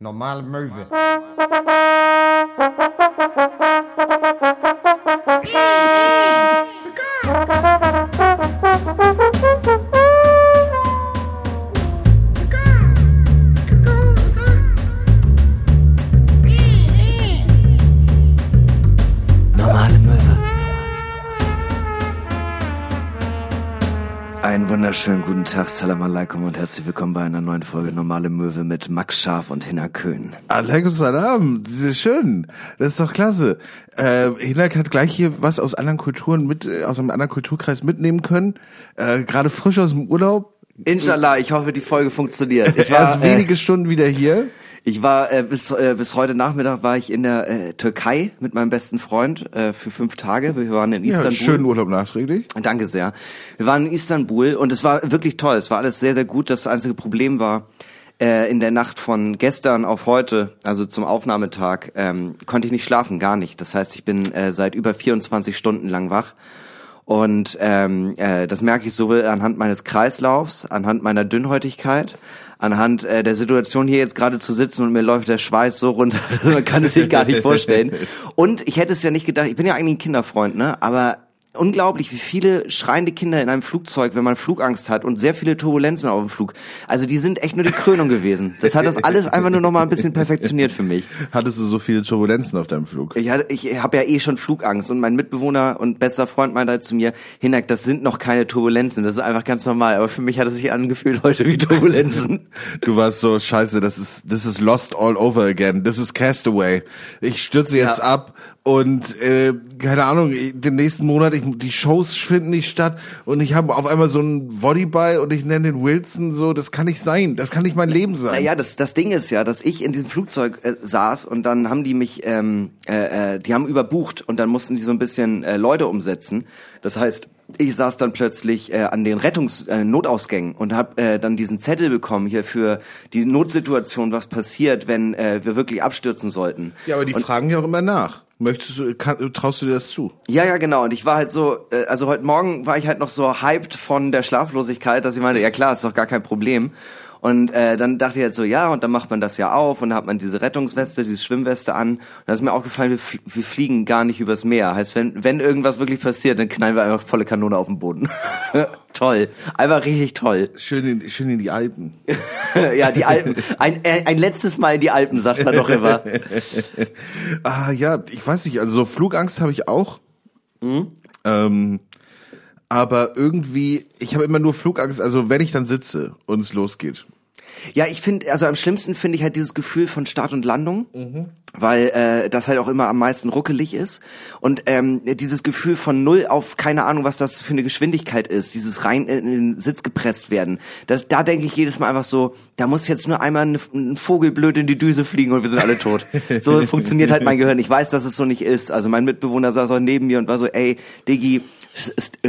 Normale Möwe. Wunderschönen guten Tag, Salam Alaikum und herzlich willkommen bei einer neuen Folge Normale Möwe mit Max Scharf und Hinner Köhn. Alaikum Salam, das ist schön. Das ist doch klasse. Äh, Hinak hat gleich hier was aus anderen Kulturen mit, äh, aus einem anderen Kulturkreis mitnehmen können. Äh, Gerade frisch aus dem Urlaub. Inshallah, ich hoffe, die Folge funktioniert. Ich war, äh, wenige Stunden wieder hier. Ich war äh, bis, äh, bis heute Nachmittag war ich in der äh, Türkei mit meinem besten Freund äh, für fünf Tage. Wir waren in Ja, Istanbul. schönen Urlaub nachträglich. Danke sehr. Wir waren in Istanbul und es war wirklich toll. Es war alles sehr, sehr gut. Das einzige Problem war, äh, in der Nacht von gestern auf heute, also zum Aufnahmetag, ähm, konnte ich nicht schlafen, gar nicht. Das heißt, ich bin äh, seit über 24 Stunden lang wach. Und ähm, äh, das merke ich sowohl anhand meines Kreislaufs, anhand meiner Dünnhäutigkeit, anhand äh, der Situation hier jetzt gerade zu sitzen und mir läuft der Schweiß so runter, man kann es sich gar nicht vorstellen. Und ich hätte es ja nicht gedacht, ich bin ja eigentlich ein Kinderfreund, ne? Aber unglaublich, wie viele schreiende Kinder in einem Flugzeug, wenn man Flugangst hat und sehr viele Turbulenzen auf dem Flug. Also die sind echt nur die Krönung gewesen. Das hat das alles einfach nur noch mal ein bisschen perfektioniert für mich. Hattest du so viele Turbulenzen auf deinem Flug? Ich, hatte- ich habe ja eh schon Flugangst und mein Mitbewohner und bester Freund meinte halt zu mir, Hinak, das sind noch keine Turbulenzen, das ist einfach ganz normal. Aber für mich hat es sich angefühlt heute wie Turbulenzen. Du warst so, scheiße, das ist, das ist lost all over again. Das ist Castaway. Ich stürze jetzt Ja. ab und äh, keine Ahnung, den nächsten Monat, ich, die Shows finden nicht statt und ich habe auf einmal so einen Volleyball und ich nenne den Wilson so, das kann nicht sein, das kann nicht mein Leben sein. Naja, das, das Ding ist ja, dass ich in diesem Flugzeug äh, saß und dann haben die mich, ähm, äh, äh, die haben überbucht und dann mussten die so ein bisschen äh, Leute umsetzen. Das heißt, ich saß dann plötzlich äh, an den Rettungs äh, Notausgängen und habe äh, dann diesen Zettel bekommen hier für die Notsituation, was passiert, wenn äh, wir wirklich abstürzen sollten. Ja, aber die und, fragen ja auch immer nach. Möchtest du, kann, traust du dir das zu? Ja, ja, genau. Und ich war halt so, äh, also heute Morgen war ich halt noch so hyped von der Schlaflosigkeit, dass ich meinte, ja klar, ist doch gar kein Problem. Und äh, dann dachte ich halt so, ja, und dann macht man das ja auf und dann hat man diese Rettungsweste, diese Schwimmweste an. Und dann ist mir auch gefallen, wir, wir fliegen gar nicht übers Meer. Heißt, wenn, wenn irgendwas wirklich passiert, dann knallen wir einfach volle Kanone auf den Boden. toll. Einfach richtig toll. Schön in, schön in die Alpen. ja, die Alpen. Ein, äh, ein letztes Mal in die Alpen, sagt man doch immer. Ah ja, ich weiß nicht, also so Flugangst habe ich auch. Ähm, aber irgendwie, ich habe immer nur Flugangst, also wenn ich dann sitze und es losgeht. Ja, ich finde, also am schlimmsten finde ich halt dieses Gefühl von Start und Landung, weil äh, das halt auch immer am meisten ruckelig ist. Und ähm, dieses Gefühl von null auf keine Ahnung, was das für eine Geschwindigkeit ist, dieses rein in den Sitz gepresst werden. Das, da denke ich jedes Mal einfach so, da muss jetzt nur einmal ein, ein Vogel blöd in die Düse fliegen und wir sind alle tot. so funktioniert halt mein Gehirn. Ich weiß, dass es so nicht ist. Also mein Mitbewohner saß auch neben mir und war so, ey, Diggi,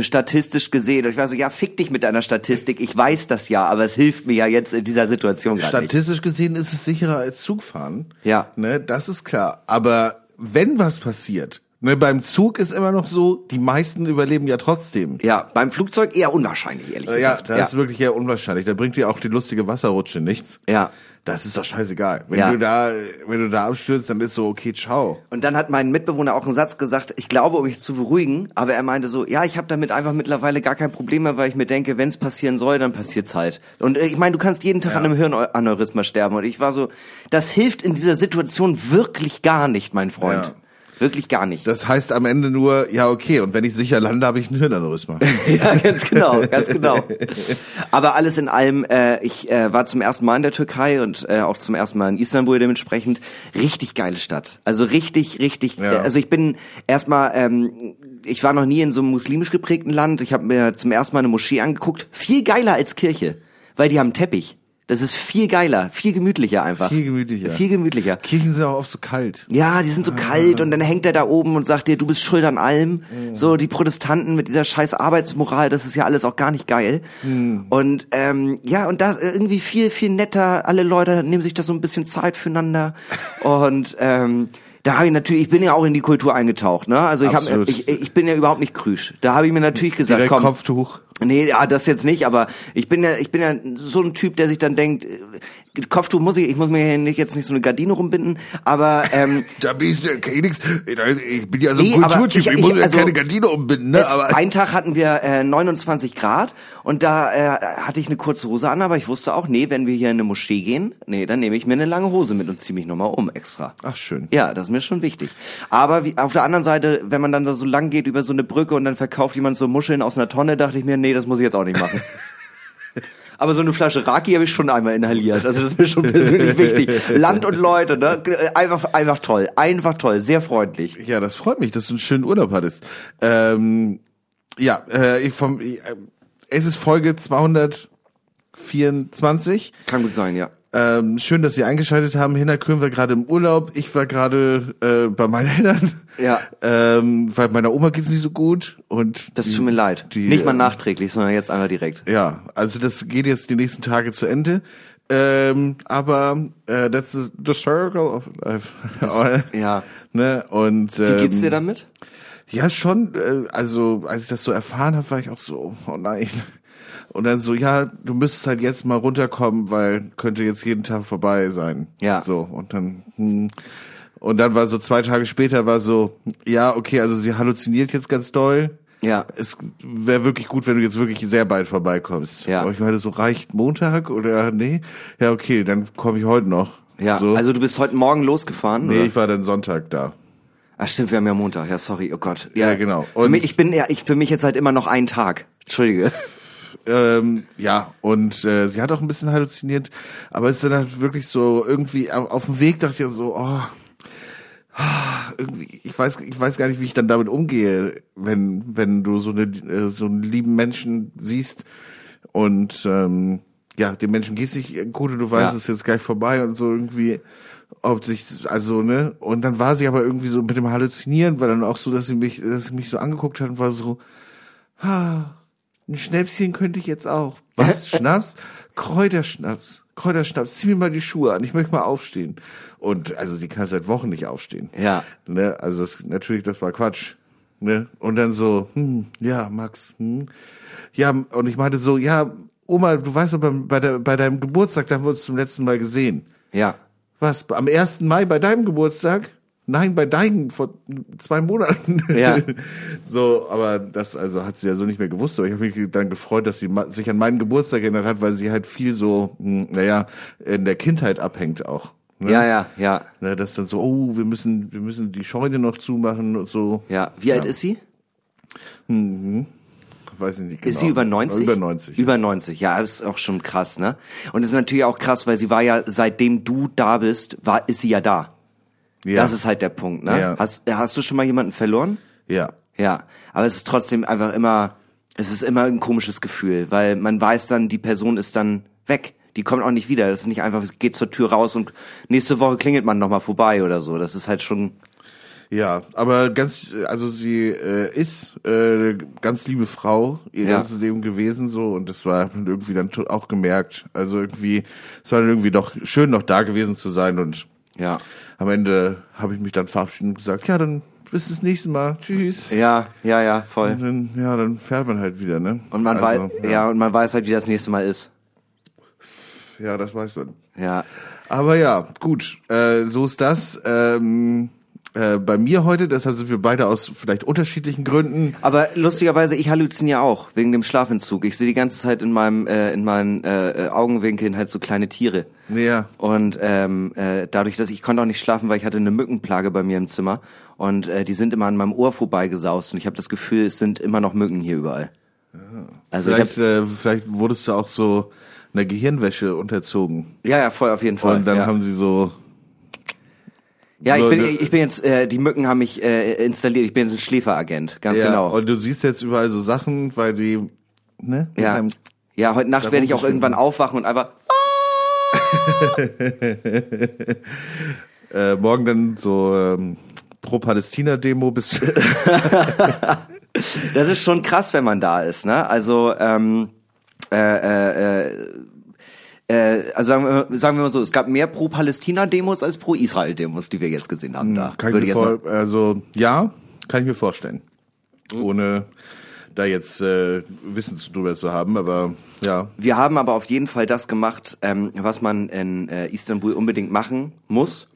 statistisch gesehen. Und ich war so, ja, fick dich mit deiner Statistik. Ich weiß das ja, aber es hilft mir ja jetzt in dieser Situation gerade nicht. Statistisch gesehen ist es sicherer als Zugfahren. Ja. Ne, das ist klar. Aber wenn was passiert, ne, beim Zug ist immer noch so, die meisten überleben ja trotzdem. Ja, beim Flugzeug eher unwahrscheinlich, ehrlich Äh, Ja, gesagt. das ist wirklich eher unwahrscheinlich. Da bringt dir auch die lustige Wasserrutsche nichts. ja. Das ist doch scheißegal. Wenn Ja. du da, wenn du da abstürzt, dann ist so, okay, ciao. Und dann hat mein Mitbewohner auch einen Satz gesagt, ich glaube, um mich zu beruhigen, aber er meinte so, ja, ich habe damit einfach mittlerweile gar kein Problem mehr, weil ich mir denke, wenn es passieren soll, dann passiert's halt. Und äh, ich meine, du kannst jeden Tag an einem Hirnaneurysma sterben. Und ich war so, das hilft in dieser Situation wirklich gar nicht, mein Freund. Ja. Wirklich gar nicht. Das heißt am Ende nur, ja, okay, und wenn ich sicher lande, habe ich ein Hirnaneurysma. ja, ganz genau, ganz genau. Aber alles in allem, äh, ich äh, war zum ersten Mal in der Türkei und äh, auch zum ersten Mal in Istanbul dementsprechend. Richtig geile Stadt. Also richtig, richtig. Ja. Äh, also ich bin erstmal, ähm, ich war noch nie in so einem muslimisch geprägten Land. Ich habe mir zum ersten Mal eine Moschee angeguckt. Viel geiler als Kirche, weil die haben Teppich. Das ist viel geiler, viel gemütlicher einfach. Viel gemütlicher. Viel gemütlicher. Kirchen sind auch oft so kalt. Ja, die sind so kalt und dann hängt er da oben und sagt dir, du bist schuld an allem. So die Protestanten mit dieser scheiß Arbeitsmoral, das ist ja alles auch gar nicht geil. Und ähm, ja, und da irgendwie viel, viel netter, alle Leute nehmen sich da so ein bisschen Zeit füreinander. und ähm, da habe ich natürlich, ich bin ja auch in die Kultur eingetaucht, ne? Also ich habe Absolut. ich, ich bin ja überhaupt nicht krüsch. Da habe ich mir natürlich gesagt, Direkt komm, Kopftuch. Nee, ja, das jetzt nicht, aber ich bin ja, ich bin ja so ein Typ, der sich dann denkt, äh, Kopftuch muss ich, ich muss mir hier nicht, jetzt nicht so eine Gardine rumbinden, aber ähm, Da bist du ja nix. Ich bin ja so Nee, ein aber Kulturtyp, ich, ich- muss ich- mir also- keine Gardine umbinden, ne? es, Aber einen Tag hatten wir äh, 29 Grad und da äh, hatte ich eine kurze Hose an, aber ich wusste auch, nee, wenn wir hier in eine Moschee gehen, nee, dann nehme ich mir eine lange Hose mit und ziehe mich nochmal um extra. Ach schön. Ja, das ist mir schon wichtig. Aber wie, auf der anderen Seite, wenn man dann da so lang geht über so eine Brücke und dann verkauft jemand so Muscheln aus einer Tonne, dachte ich mir, nee, das muss ich jetzt auch nicht machen. Aber so eine Flasche Raki habe ich schon einmal inhaliert. Also das ist mir schon persönlich wichtig. Land und Leute, ne? Einfach, einfach toll. Einfach toll. Sehr freundlich. Ja, das freut mich, dass du einen schönen Urlaub hattest. Ähm, ja, äh, ich vom, ich, äh, es ist Folge 224. Kann gut sein, ja. Ähm, schön, dass Sie eingeschaltet haben. Hinter Köhn war gerade im Urlaub. Ich war gerade äh, bei meinen Eltern. Ja. Ähm, weil meiner Oma geht's nicht so gut. Und Das die- tut mir leid. die, Nicht mal ähm, nachträglich, sondern jetzt einfach direkt. Ja, also das geht jetzt die nächsten Tage zu Ende. Ähm, aber äh, that's the, the circle of life. Ja. Ne? Und Wie ähm, geht's dir damit? Ja, schon. Äh, also als ich das so erfahren habe, war ich auch so, oh nein. Und dann so, ja, du müsstest halt jetzt mal runterkommen, weil könnte jetzt jeden Tag vorbei sein. Ja. So und dann hm. und dann war so zwei Tage später war so, ja, okay, also sie halluziniert jetzt ganz doll. Ja. Es wäre wirklich gut, wenn du jetzt wirklich sehr bald vorbeikommst. Ja. Aber ich meine, so reicht Montag oder nee? Ja, okay, dann komme ich heute noch. Ja. So. Also du bist heute Morgen losgefahren? nee, oder? ich war dann Sonntag da. Ach stimmt, wir haben ja Montag. Ja, sorry. Oh Gott. Ja, genau. Für Und- mich, ich bin ja, ich für mich jetzt halt immer noch ein Tag. Entschuldige. Ähm, ja, und äh, sie hat auch ein bisschen halluziniert, aber es ist dann halt wirklich so irgendwie auf, dem Weg dachte ich so, oh, irgendwie, ich weiß, ich weiß gar nicht, wie ich dann damit umgehe, wenn, wenn du so eine, äh, so einen lieben Menschen siehst und ähm, ja, dem Menschen geht's nicht gut und du weißt, Ja. es ist jetzt gleich vorbei und so irgendwie, ob sich, also, ne, und dann war sie aber irgendwie so mit dem Halluzinieren, war dann auch so, dass sie mich, dass sie mich so angeguckt hat und war so, ah, ein Schnäpschen könnte ich jetzt auch. Was? Schnaps? Kräuterschnaps. Kräuterschnaps. Zieh mir mal die Schuhe an. Ich möchte mal aufstehen. Und also die kann seit Wochen nicht aufstehen. Ja. Ne? Also das, natürlich, das war Quatsch. Ne? Und dann so, hm, ja, Max, hm. Ja, und ich meinte so, ja, Oma, du weißt doch, bei, bei, der, bei deinem Geburtstag, da haben wir uns zum letzten Mal gesehen. Ja. Was? Am 1. Mai bei deinem Geburtstag? Nein, bei deinem vor zwei Monaten. Ja. so, aber das also hat sie ja so nicht mehr gewusst. Aber ich habe mich dann gefreut, dass sie sich an meinen Geburtstag erinnert hat, weil sie halt viel so, hm, naja, in der Kindheit abhängt auch. Ne? Ja, ja, ja. Ne, das dann so, oh, wir müssen, wir müssen die Scheune noch zumachen und so. Ja. Wie alt ist sie? Weiß ich nicht genau. Ist sie über 90? Über 90. Über 90, ja, ist auch schon krass, ne? Und es ist natürlich auch krass, weil sie war ja, seitdem du da bist, war, ist sie ja da. Ja. Das ist halt der Punkt, ne? Ja. Hast, hast du schon mal jemanden verloren? ja. Ja. Aber es ist trotzdem einfach immer, es ist immer ein komisches Gefühl, weil man weiß dann, die Person ist dann weg. Die kommt auch nicht wieder. Das ist nicht einfach, es geht zur Tür raus und nächste Woche klingelt man nochmal vorbei oder so. Das ist halt schon, Ja, aber ganz, also sie äh, ist äh, ganz liebe Frau ihr Ja. ganzes Leben gewesen so und das war irgendwie dann auch gemerkt. Also irgendwie, es war dann irgendwie doch schön noch da gewesen zu sein und ja. am Ende habe ich mich dann verabschiedet und gesagt, ja dann bis das nächste Mal, tschüss. Ja, ja, ja, voll. Und dann, ja, dann fährt man halt wieder, ne? Und man also, weiß, ja. und man weiß halt, wie das nächste Mal ist. Ja, das weiß man. Ja. Aber ja, gut, äh, so ist das. Ähm, äh, bei mir heute, deshalb sind wir beide aus vielleicht unterschiedlichen Gründen. Aber lustigerweise, ich halluziniere auch wegen dem Schlafentzug. Ich sehe die ganze Zeit in meinem äh, in meinen äh, Augenwinkeln halt so kleine Tiere. Ja. Und ähm, äh, dadurch, dass ich konnte auch nicht schlafen, weil ich hatte eine Mückenplage bei mir im Zimmer und äh, die sind immer an meinem Ohr vorbeigesaust und ich habe das Gefühl, es sind immer noch Mücken hier überall. Also ich hab, Vielleicht, äh, vielleicht wurdest du auch so einer Gehirnwäsche unterzogen. ja, ja, voll auf jeden Fall. Und dann ja. haben sie so, ja, ich bin ich bin jetzt äh, die Mücken haben mich äh, installiert. Ich bin jetzt ein Schläferagent, ganz ja, genau. und du siehst jetzt überall so Sachen, weil die, ne? Ja. Ja, heute Nacht werde ich auch irgendwann aufwachen und einfach äh, morgen dann so ähm, Pro-Palästina-Demo bis Das ist schon krass, wenn man da ist, ne? Also, ähm, äh, äh, äh, also sagen wir, sagen wir mal so, es gab mehr Pro-Palästina-Demos als Pro-Israel-Demos, die wir jetzt gesehen haben da. kann ich mir ich vor, also ja, kann ich mir vorstellen. Ohne da jetzt äh, Wissen drüber zu haben, aber ja. Wir haben aber auf jeden Fall das gemacht, ähm, was man in äh, Istanbul unbedingt machen muss.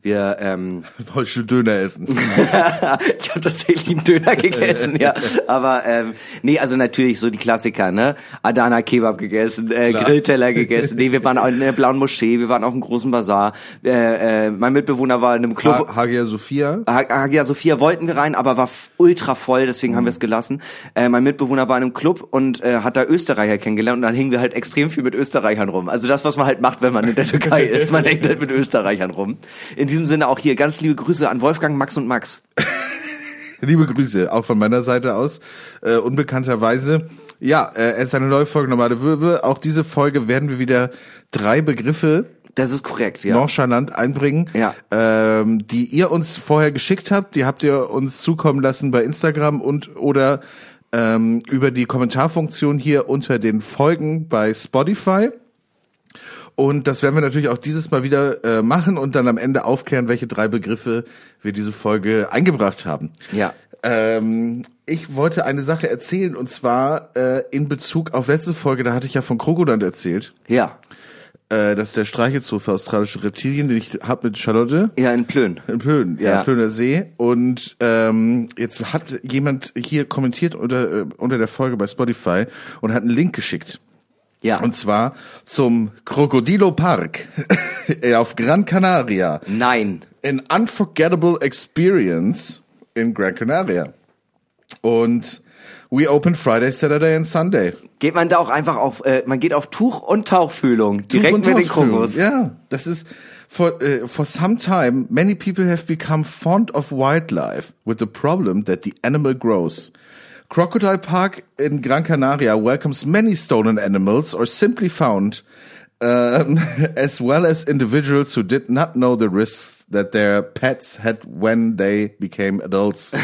Wir ähm, Wolltest du Döner essen? ich habe tatsächlich einen Döner gegessen, ja. Aber ähm, nee, also natürlich so die Klassiker, ne? Adana Kebab gegessen, äh, Klar. Grillteller gegessen. Nee, wir waren in der blauen Moschee, wir waren auf dem großen Bazar. Äh, äh, mein Mitbewohner war in einem Club. Ha Hagia Sophia? Ha- Hagia Sophia wollten wir rein, aber war ultra voll, deswegen Mhm. haben wir es gelassen. Äh, mein Mitbewohner war in einem Club und äh, hat da Österreicher kennengelernt und dann hingen wir halt extrem viel mit Österreichern rum. Also das, was man halt macht, wenn man in der Türkei ist, man hängt halt mit Österreichern rum. In diesem Sinne auch hier ganz liebe Grüße an Wolfgang, Max und Max. Liebe Grüße, auch von meiner Seite aus. Äh, unbekannterweise. Ja, äh, es ist eine neue Folge Normale Würbe. Auch diese Folge werden wir wieder drei Begriffe Das ist korrekt, ja. nonchalant einbringen, Ja. ähm, die ihr uns vorher geschickt habt. Die habt ihr uns zukommen lassen bei Instagram und oder ähm, über die Kommentarfunktion hier unter den Folgen bei Spotify. Und das werden wir natürlich auch dieses Mal wieder äh, machen und dann am Ende aufklären, welche drei Begriffe wir diese Folge eingebracht haben. Ja. Ähm, ich wollte eine Sache erzählen und zwar äh, in Bezug auf letzte Folge, da hatte ich ja von Krokoland erzählt. Ja. Äh, das ist der Streichelzoo für australische Reptilien, den ich hab mit Charlotte. Ja, in Plön. In Plön, ja, Ja. Plöner See. Und ähm, jetzt hat jemand hier kommentiert unter, äh, unter der Folge bei Spotify und hat einen Link geschickt. Ja. Und zwar zum Crocodilo Park auf Gran Canaria. Nein. An unforgettable experience in Gran Canaria. Und we open Friday, Saturday and Sunday. Geht man da auch einfach auf, äh, man geht auf Tuch und Tauchfühlung. Direkt Tuch mit den. Krokos. Ja, das ist for uh, for some time many people have become fond of wildlife with the problem that the animal grows. Crocodile Park in Gran Canaria welcomes many stolen animals or simply found um, as well as individuals who did not know the risks that their pets had when they became adults.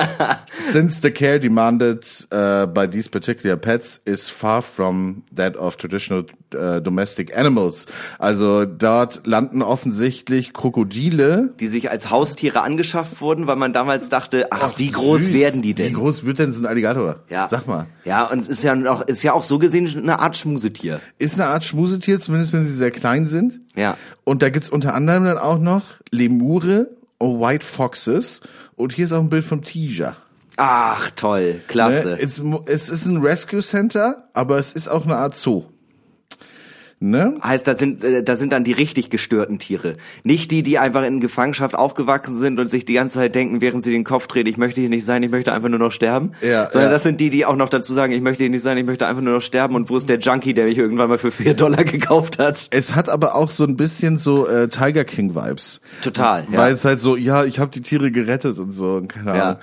Since the care demanded uh, by these particular pets is far from that of traditional uh, domestic animals. Also dort landen offensichtlich Krokodile. Die sich als Haustiere angeschafft wurden, weil man damals dachte, ach, wie groß süß. werden die denn? Wie groß wird denn so ein Alligator? Ja. Sag mal. Ja, und es ist ja auch, ist ja auch so gesehen eine Art Schmusetier. Ist eine Art Schmusetier, zumindest wenn sie sehr klein sind. Ja. Und da gibt's unter anderem dann auch noch Lemure und White Foxes. Und hier ist auch ein Bild vom Tiger. Ach, toll. Klasse. Ne? Es, es ist ein Rescue Center, aber es ist auch eine Art Zoo. Ne? Heißt, da sind, äh, da sind dann die richtig gestörten Tiere. Nicht die, die einfach in Gefangenschaft aufgewachsen sind und sich die ganze Zeit denken, während sie den Kopf drehen, ich möchte hier nicht sein, ich möchte einfach nur noch sterben. Ja, Sondern ja. das sind die, die auch noch dazu sagen, ich möchte hier nicht sein, ich möchte einfach nur noch sterben. Und wo ist der Junkie, der mich irgendwann mal für 4 Dollar gekauft hat? Es hat aber auch so ein bisschen so äh, Tiger King Vibes. Total, ja. Weil es halt so, ja, ich habe die Tiere gerettet und so, und keine Ja. Ahnung.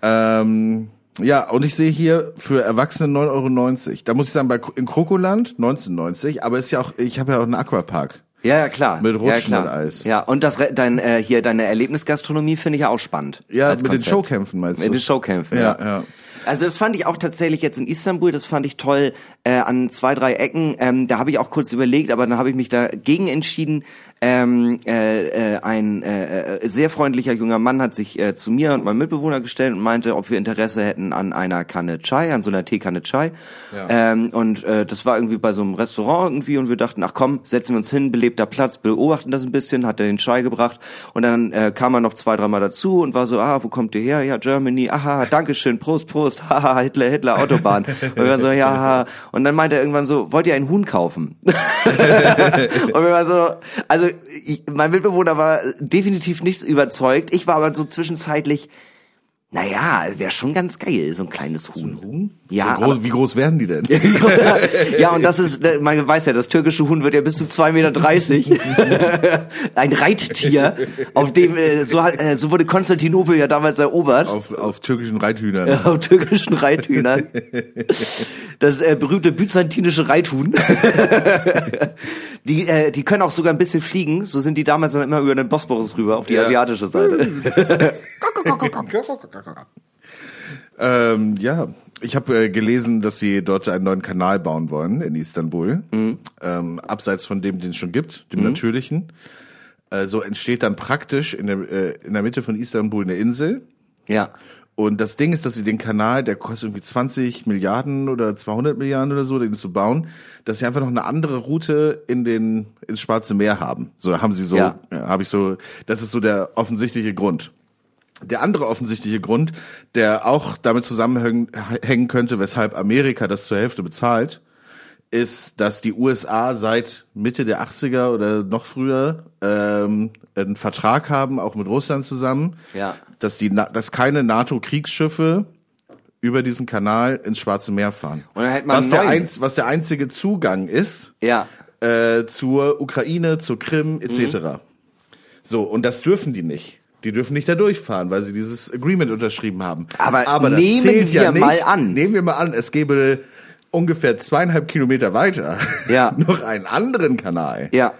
Ähm, ja, und ich sehe hier für Erwachsene 9,90 Euro. Da muss ich sagen, bei, in Krokoland 19,90, aber ist ja auch, ich habe ja auch einen Aquapark. Ja, ja, klar. Mit Rutschen ja, und klar. Eis. Ja, und das, dein, äh, hier, deine Erlebnisgastronomie finde ich ja auch spannend. Ja, mit den Konzept. Showkämpfen meinst du? Mit den Showkämpfen, Ja, ja. ja. Also das fand ich auch tatsächlich jetzt in Istanbul, das fand ich toll äh, an zwei, drei Ecken. Ähm, da habe ich auch kurz überlegt, aber dann habe ich mich dagegen entschieden. Ähm, äh, äh, ein äh, äh, sehr freundlicher junger Mann hat sich äh, zu mir und meinem Mitbewohner gestellt und meinte, ob wir Interesse hätten an einer Kanne Chai, an so einer Teekanne Chai. Ja. Ähm, und äh, das war irgendwie bei so einem Restaurant irgendwie und wir dachten, ach komm, setzen wir uns hin, belebter Platz, beobachten das ein bisschen, hat er den Chai gebracht und dann äh, kam er noch zwei, dreimal dazu und war so, ah, wo kommt ihr her? Ja, Germany, aha, Dankeschön, Prost, Prost, haha, Hitler, Hitler, Autobahn. und wir waren so, ja, haha. und dann meinte er irgendwann so, wollt ihr ein Huhn kaufen? und wir waren so, also ich, mein Mitbewohner war definitiv nicht überzeugt, ich war aber so zwischenzeitlich, naja, wäre schon ganz geil, so ein kleines Huhn. Huhn? Ja, so groß, wie groß werden die denn? ja, und das ist, äh, man weiß ja, das türkische Huhn wird ja bis zu 2,30 Meter. Ein Reittier, auf dem, äh, so, hat- äh, so wurde Konstantinopel ja damals erobert. auf, auf türkischen Reithühnern. Auf türkischen Reithühnern. Das äh, berühmte byzantinische Reithuhn. Die, äh, die können auch sogar ein bisschen fliegen. So sind die damals dann immer über den Bosporus rüber auf die Ja. asiatische Seite. Ähm, ja, ich habe äh, gelesen, dass sie dort einen neuen Kanal bauen wollen in Istanbul, Mhm. ähm, abseits von dem, den es schon gibt, dem natürlichen. Äh, so entsteht dann praktisch in der, äh, in der Mitte von Istanbul eine Insel Ja. Und das Ding ist, dass sie den Kanal, der kostet irgendwie 20 Milliarden oder 200 Milliarden oder so, den zu bauen, dass sie einfach noch eine andere Route in den ins Schwarze Meer haben. So haben sie so, ja. habe ich so, das ist so der offensichtliche Grund. Der andere offensichtliche Grund, der auch damit zusammenhängen hängen könnte, weshalb Amerika das zur Hälfte bezahlt, ist, dass die USA seit Mitte der 80er oder noch früher ähm, einen Vertrag haben, auch mit Russland zusammen, Ja. dass die, dass keine NATO-Kriegsschiffe über diesen Kanal ins Schwarze Meer fahren. Und dann hätte man was, der einz, was der einzige Zugang ist Ja. äh, zur Ukraine, zur Krim etc. Mhm. So, und das dürfen die nicht. Die dürfen nicht da durchfahren, weil sie dieses Agreement unterschrieben haben. Aber nehmen wir mal an. Nehmen wir mal an, es gäbe ungefähr zweieinhalb Kilometer weiter Ja. noch einen anderen Kanal. Ja.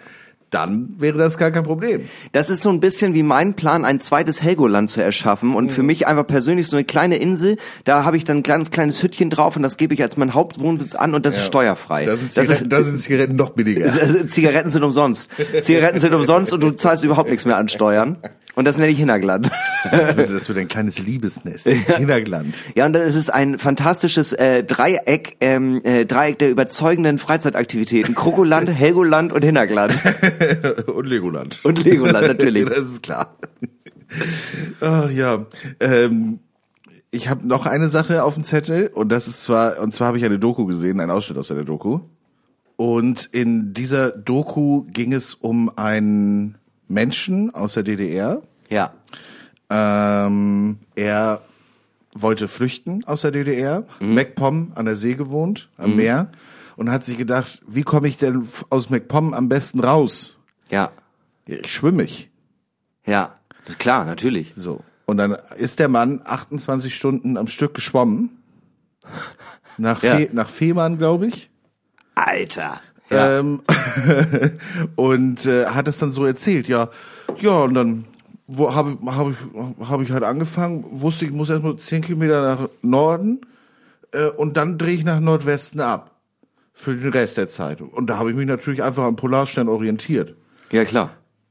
Dann wäre das gar kein Problem. Das ist so ein bisschen wie mein Plan, ein zweites Helgoland zu erschaffen und Mhm. für mich einfach persönlich so eine kleine Insel. Da habe ich dann ein kleines kleines Hüttchen drauf und das gebe ich als mein Hauptwohnsitz an und das ist steuerfrei. Da sind, das Zigaretten, da sind Zigaretten noch billiger. ist, Zigaretten sind umsonst. Zigaretten sind umsonst und du zahlst überhaupt nichts mehr an Steuern. Und das nenne ich Hintergland. Das wird, das wird ein kleines Liebesnest. Hintergland. Ja, und dann ist es ein fantastisches äh, Dreieck, ähm, äh, Dreieck der überzeugenden Freizeitaktivitäten. Krokoland, Helgoland und Hintergland. Und Legoland. Und Legoland, natürlich. das ist klar. Ach ja. Ähm, ich habe noch eine Sache auf dem Zettel und das ist zwar, und zwar habe ich eine Doku gesehen, einen Ausschnitt aus einer Doku. Und in dieser Doku ging es um einen Menschen aus der DDR. Ja. Ähm, er wollte flüchten aus der DDR, MacPom an der See gewohnt, am Meer, und hat sich gedacht, wie komme ich denn aus MacPom am besten raus? Ja. Ich schwimme ich. Ja. Klar, natürlich. So. Und dann ist der Mann 28 Stunden am Stück geschwommen. Nach, Ja. Fe nach Fehmarn, glaube ich. Alter. Ja. Ähm, und äh, hat es dann so erzählt, ja, ja, und dann wo habe ich, hab ich, hab ich halt angefangen, wusste ich, muss erstmal 10 Kilometer nach Norden äh, und dann drehe ich nach Nordwesten ab. Für den Rest der Zeit. Und da habe ich mich natürlich einfach am Polarstern orientiert. ja, klar.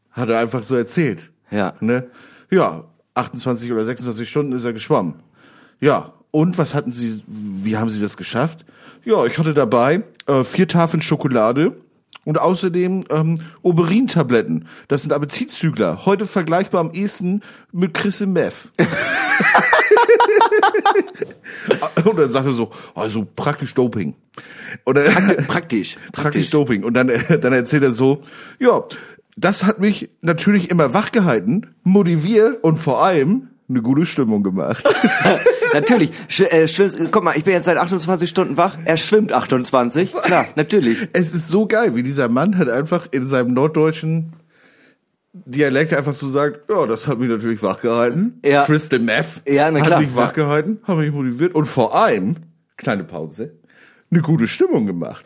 Hat er einfach so erzählt. Ja. Ne? Ja, 28 oder 26 Stunden ist er geschwommen. Ja, und was hatten Sie, wie haben Sie das geschafft? Ja, ich hatte dabei äh, vier Tafeln Schokolade und außerdem ähm, Oberin-Tabletten. Das sind Appetitzügler. Heute vergleichbar am ehesten mit Chris im Meth. und dann sagt er so, also praktisch Doping. Und dann, Praktisch. praktisch Doping. Und dann, dann erzählt er so, ja, das hat mich natürlich immer wach gehalten, motiviert und vor allem eine gute Stimmung gemacht. Natürlich. Sch äh, schwimmst, guck mal, ich bin jetzt seit 28 Stunden wach. Er schwimmt 28. Klar, natürlich. es ist so geil, wie dieser Mann halt einfach in seinem norddeutschen Dialekt einfach so sagt, ja, das hat mich natürlich wach gehalten. Ja. Crystal Meth Ja, na hat klar. mich wach gehalten, hat mich motiviert und vor allem, kleine Pause, eine gute Stimmung gemacht.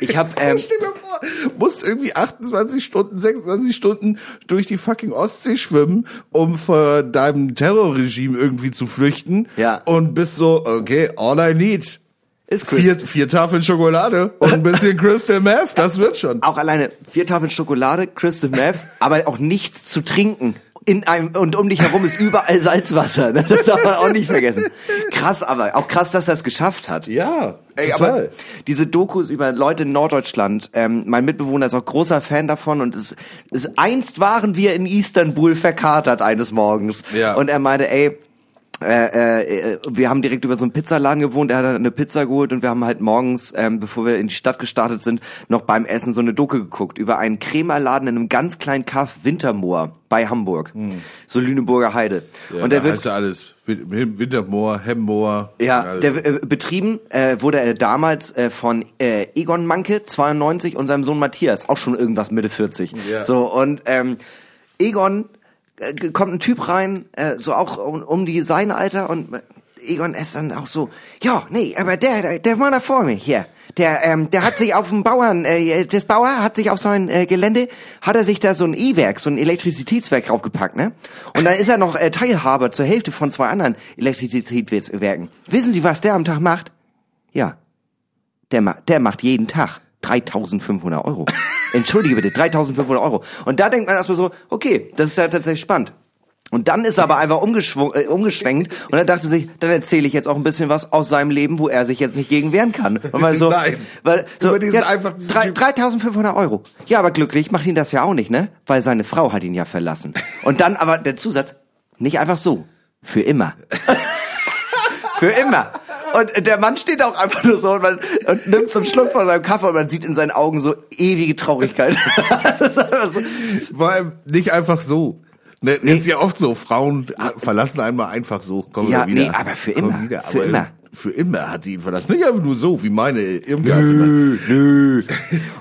Ich hab, ähm, Stell dir vor, musst irgendwie 28 Stunden, 26 Stunden durch die fucking Ostsee schwimmen, um vor deinem Terrorregime irgendwie zu flüchten. Ja. Und bist so, okay, all I need. Ist Vier, Chris. vier Tafeln Schokolade und ein bisschen Crystal Meth, das wird schon. Auch alleine vier Tafeln Schokolade, Crystal Meth, aber auch nichts zu trinken. In einem, und um dich herum ist überall Salzwasser. ne? Das darf man auch nicht vergessen. Krass, aber auch krass, dass er es geschafft hat. Ja, Ey, total. aber diese Dokus über Leute in Norddeutschland, ähm, mein Mitbewohner ist auch großer Fan davon und es, es einst waren wir in Istanbul verkatert eines Morgens. Ja. Und er meinte, ey, äh, äh, wir haben direkt über so einen Pizzaladen gewohnt, er hat eine Pizza geholt und wir haben halt morgens, ähm, bevor wir in die Stadt gestartet sind, noch beim Essen so eine Doku geguckt über einen Krämerladen in einem ganz kleinen Kaff Wintermoor bei Hamburg. So Lüneburger Heide. Hm. Ja, und der da wird heißt ja alles. Win- Wintermoor, Hemmoor. ja, der äh, betrieben äh, wurde er damals äh, von äh, Egon Manke 92 und seinem Sohn Matthias, auch schon irgendwas Mitte 40. Ja. So und ähm, Egon äh, kommt ein Typ rein, äh, so auch um, um die sein Alter und äh, Egon ist dann auch so, ja, nee, aber der, der, der war da vor mir hier. Der, ähm, der hat sich auf dem Bauern, äh, das Bauer hat sich auf sein äh, Gelände, hat er sich da so ein E-Werk, so ein Elektrizitätswerk draufgepackt, ne? Und dann ist er noch äh, Teilhaber zur Hälfte von zwei anderen Elektrizitätswerken. Wissen Sie, was der am Tag macht? Ja, der, ma der macht jeden Tag 3500 Euro. Entschuldige bitte, 3500 Euro. Und da denkt man erstmal so, okay, das ist ja tatsächlich spannend. Und dann ist er aber einfach äh, umgeschwenkt und er dachte sich, dann erzähle ich jetzt auch ein bisschen was aus seinem Leben, wo er sich jetzt nicht gegen wehren kann. Und weil so, Nein. weil so, Über diesen ja, einfach- drei- 3500 Euro. Ja, aber glücklich macht ihn das ja auch nicht, ne? Weil seine Frau hat ihn ja verlassen. Und dann aber der Zusatz, nicht einfach so, für immer. für immer. Und der Mann steht auch einfach nur so und, man, und nimmt so einen Schluck von seinem Kaffee und man sieht in seinen Augen so ewige Traurigkeit. so. Vor allem nicht einfach so. Ne, Ist ja oft so, Frauen verlassen einmal einfach so. Kommen Ja, wieder. nee, aber für immer, Wieder. für aber immer. Für immer hat die ihn verlassen. Nicht einfach nur so, wie meine Irmgard. Nö, nö.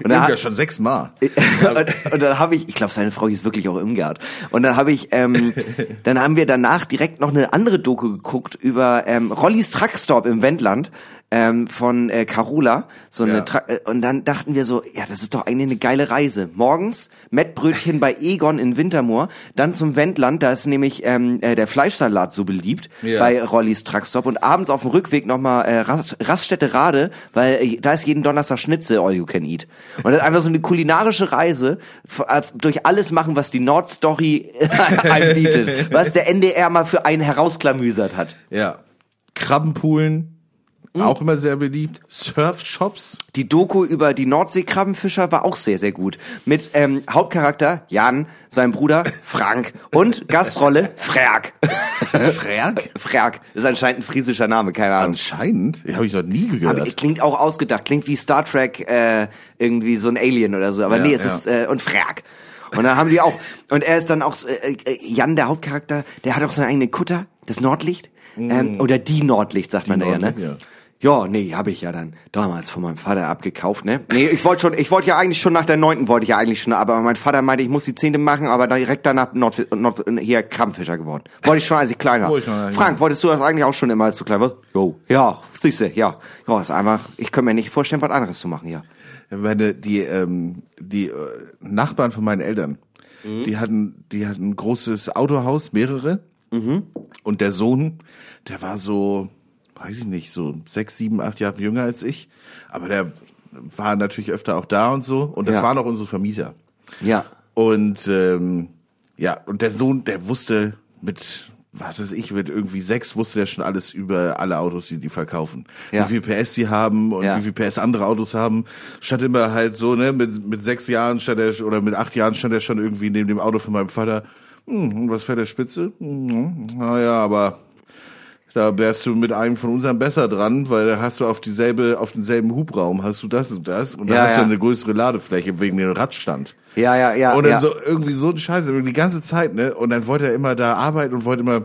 Und da Irmgard schon sechsmal. und, und dann habe ich, ich glaube, seine Frau hieß wirklich auch Irmgard. Und dann habe ich, ähm, dann haben wir danach direkt noch eine andere Doku geguckt über ähm, Rollis Truckstop im Wendland ähm, von äh, Carola. So eine Ja. Tra äh, und dann dachten wir so, ja, das ist doch eigentlich eine geile Reise. Morgens Mettbrötchen bei Egon in Wintermoor, dann zum Wendland, da ist nämlich ähm, äh, der Fleischsalat so beliebt Ja. bei Rollis Truckstop und abends auf dem Rückweg nochmal äh, Rast, Raststätte Rade, weil äh, da ist jeden Donnerstag Schnitzel all you can eat. Und das ist einfach so eine kulinarische Reise äh, durch alles machen, was die Nordstory einem bietet, was der NDR mal für einen herausklamüsert hat. Ja. Krabbenpoolen, Hm. auch immer sehr beliebt. Surfshops. Die Doku über die Nordseekrabbenfischer war auch sehr, sehr gut. Mit ähm, Hauptcharakter Jan, seinem Bruder Frank und Gastrolle Frerk. Frerk? Frerk ist anscheinend ein friesischer Name, keine Ahnung. Anscheinend. Habe ich noch nie gehört. Aber klingt auch ausgedacht, klingt wie Star Trek, äh, irgendwie so ein Alien oder so. Aber Ja, nee, es ja. ist äh, und Frag. Und dann haben die auch und er ist dann auch äh, äh, Jan, der Hauptcharakter, der hat auch seinen eigenen Kutter, das Nordlicht ähm, oder die Nordlicht sagt man da ja, ne? Nordlicht, ja. Ja, nee, habe ich ja dann damals von meinem Vater abgekauft, ne? Nee, ich wollte schon, ich wollte ja eigentlich schon nach der neunten wollte ich ja eigentlich schon, aber mein Vater meinte, ich muss die zehnte machen, aber direkt danach Nord, Nord, hier Krabbenfischer geworden. Wollte ich schon, als ich klein war. Wollte ich schon, ja. Frank, wolltest du das eigentlich auch schon immer, als du klein warst? Jo. Ja, siehste, ja. Ja, ist einfach, ich kann mir nicht vorstellen, was anderes zu machen, ja. meine die ähm, die äh, Nachbarn von meinen Eltern, Mhm. die hatten die hatten ein großes Autohaus, mehrere. Mhm. Und der Sohn, der war so, weiß ich nicht, so sechs, sieben, acht Jahre jünger als ich, aber der war natürlich öfter auch da und so. Und das Ja. waren auch unsere Vermieter. Ja. Und ähm, ja, und der Sohn, der wusste mit was weiß ich, mit irgendwie sechs wusste der schon alles über alle Autos, die die verkaufen. Ja. Wie viel PS die haben und Ja. wie viel PS andere Autos haben. Stand immer halt so, ne, mit, mit sechs Jahren stand er, oder mit acht Jahren stand er schon irgendwie neben dem Auto von meinem Vater. Hm, was fährt der Spitze? Hm, naja, aber da wärst du mit einem von unseren besser dran, weil da hast du auf dieselbe, auf denselben Hubraum hast du das und das und da Ja, hast ja. du eine größere Ladefläche wegen dem Radstand. Ja, ja, ja. Und dann ja. so irgendwie so ein Scheiße, die ganze Zeit, ne? Und dann wollte er immer da arbeiten und wollte immer,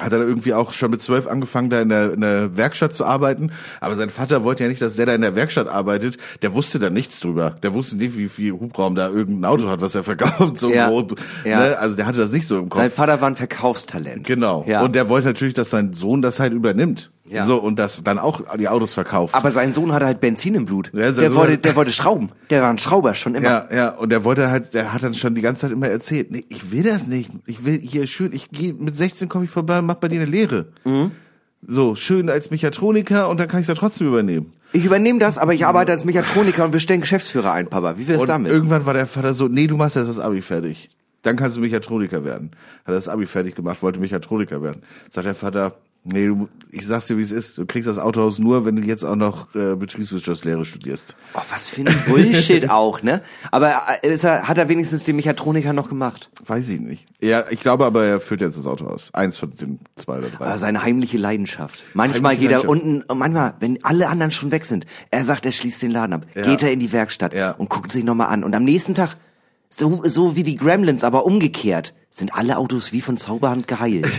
hat er irgendwie auch schon mit zwölf angefangen, da in der, in der Werkstatt zu arbeiten. Aber sein Vater wollte ja nicht, dass der da in der Werkstatt arbeitet. Der wusste da nichts drüber. Der wusste nicht, wie viel Hubraum da irgendein Auto hat, was er verkauft. So Ja. grob, Ja. ne? Also der hatte das nicht so im Kopf. Sein Vater war ein Verkaufstalent. Genau. Ja. Und der wollte natürlich, dass sein Sohn das halt übernimmt. Ja. So, und das dann auch die Autos verkauft. Aber sein Sohn hatte halt Benzin im Blut. Ja, der Sohn wollte, hat- der wollte schrauben. Der war ein Schrauber schon immer. Ja, ja, und der wollte halt, der hat dann schon die ganze Zeit immer erzählt, nee, ich will das nicht. Ich will hier schön, ich gehe mit 16 komme ich vorbei und mach bei dir eine Lehre. Mhm. So, schön als Mechatroniker und dann kann ich da trotzdem übernehmen. Ich übernehme das, aber ich arbeite als Mechatroniker und wir stellen Geschäftsführer ein, Papa. Wie wär's damit? irgendwann war der Vater so, nee, du machst jetzt das Abi fertig. Dann kannst du Mechatroniker werden. Hat das Abi fertig gemacht, wollte Mechatroniker werden. Sagt der Vater, nee, du, ich sag's dir, wie es ist. Du kriegst das Autohaus nur, wenn du jetzt auch noch äh, Betriebswirtschaftslehre studierst. Oh, was für ein Bullshit auch, ne? Aber äh, ist er, hat er wenigstens den Mechatroniker noch gemacht? Weiß ich nicht. Ja, ich glaube aber, er führt jetzt das Autohaus. Eins von den zwei oder drei. Aber seine heimliche Leidenschaft. Manchmal Heimliche geht er unten, und manchmal, wenn alle anderen schon weg sind, er sagt, er schließt den Laden ab, Ja. geht er in die Werkstatt Ja. und guckt sich nochmal an. Und am nächsten Tag, so, so wie die Gremlins, aber umgekehrt, sind alle Autos wie von Zauberhand geheilt.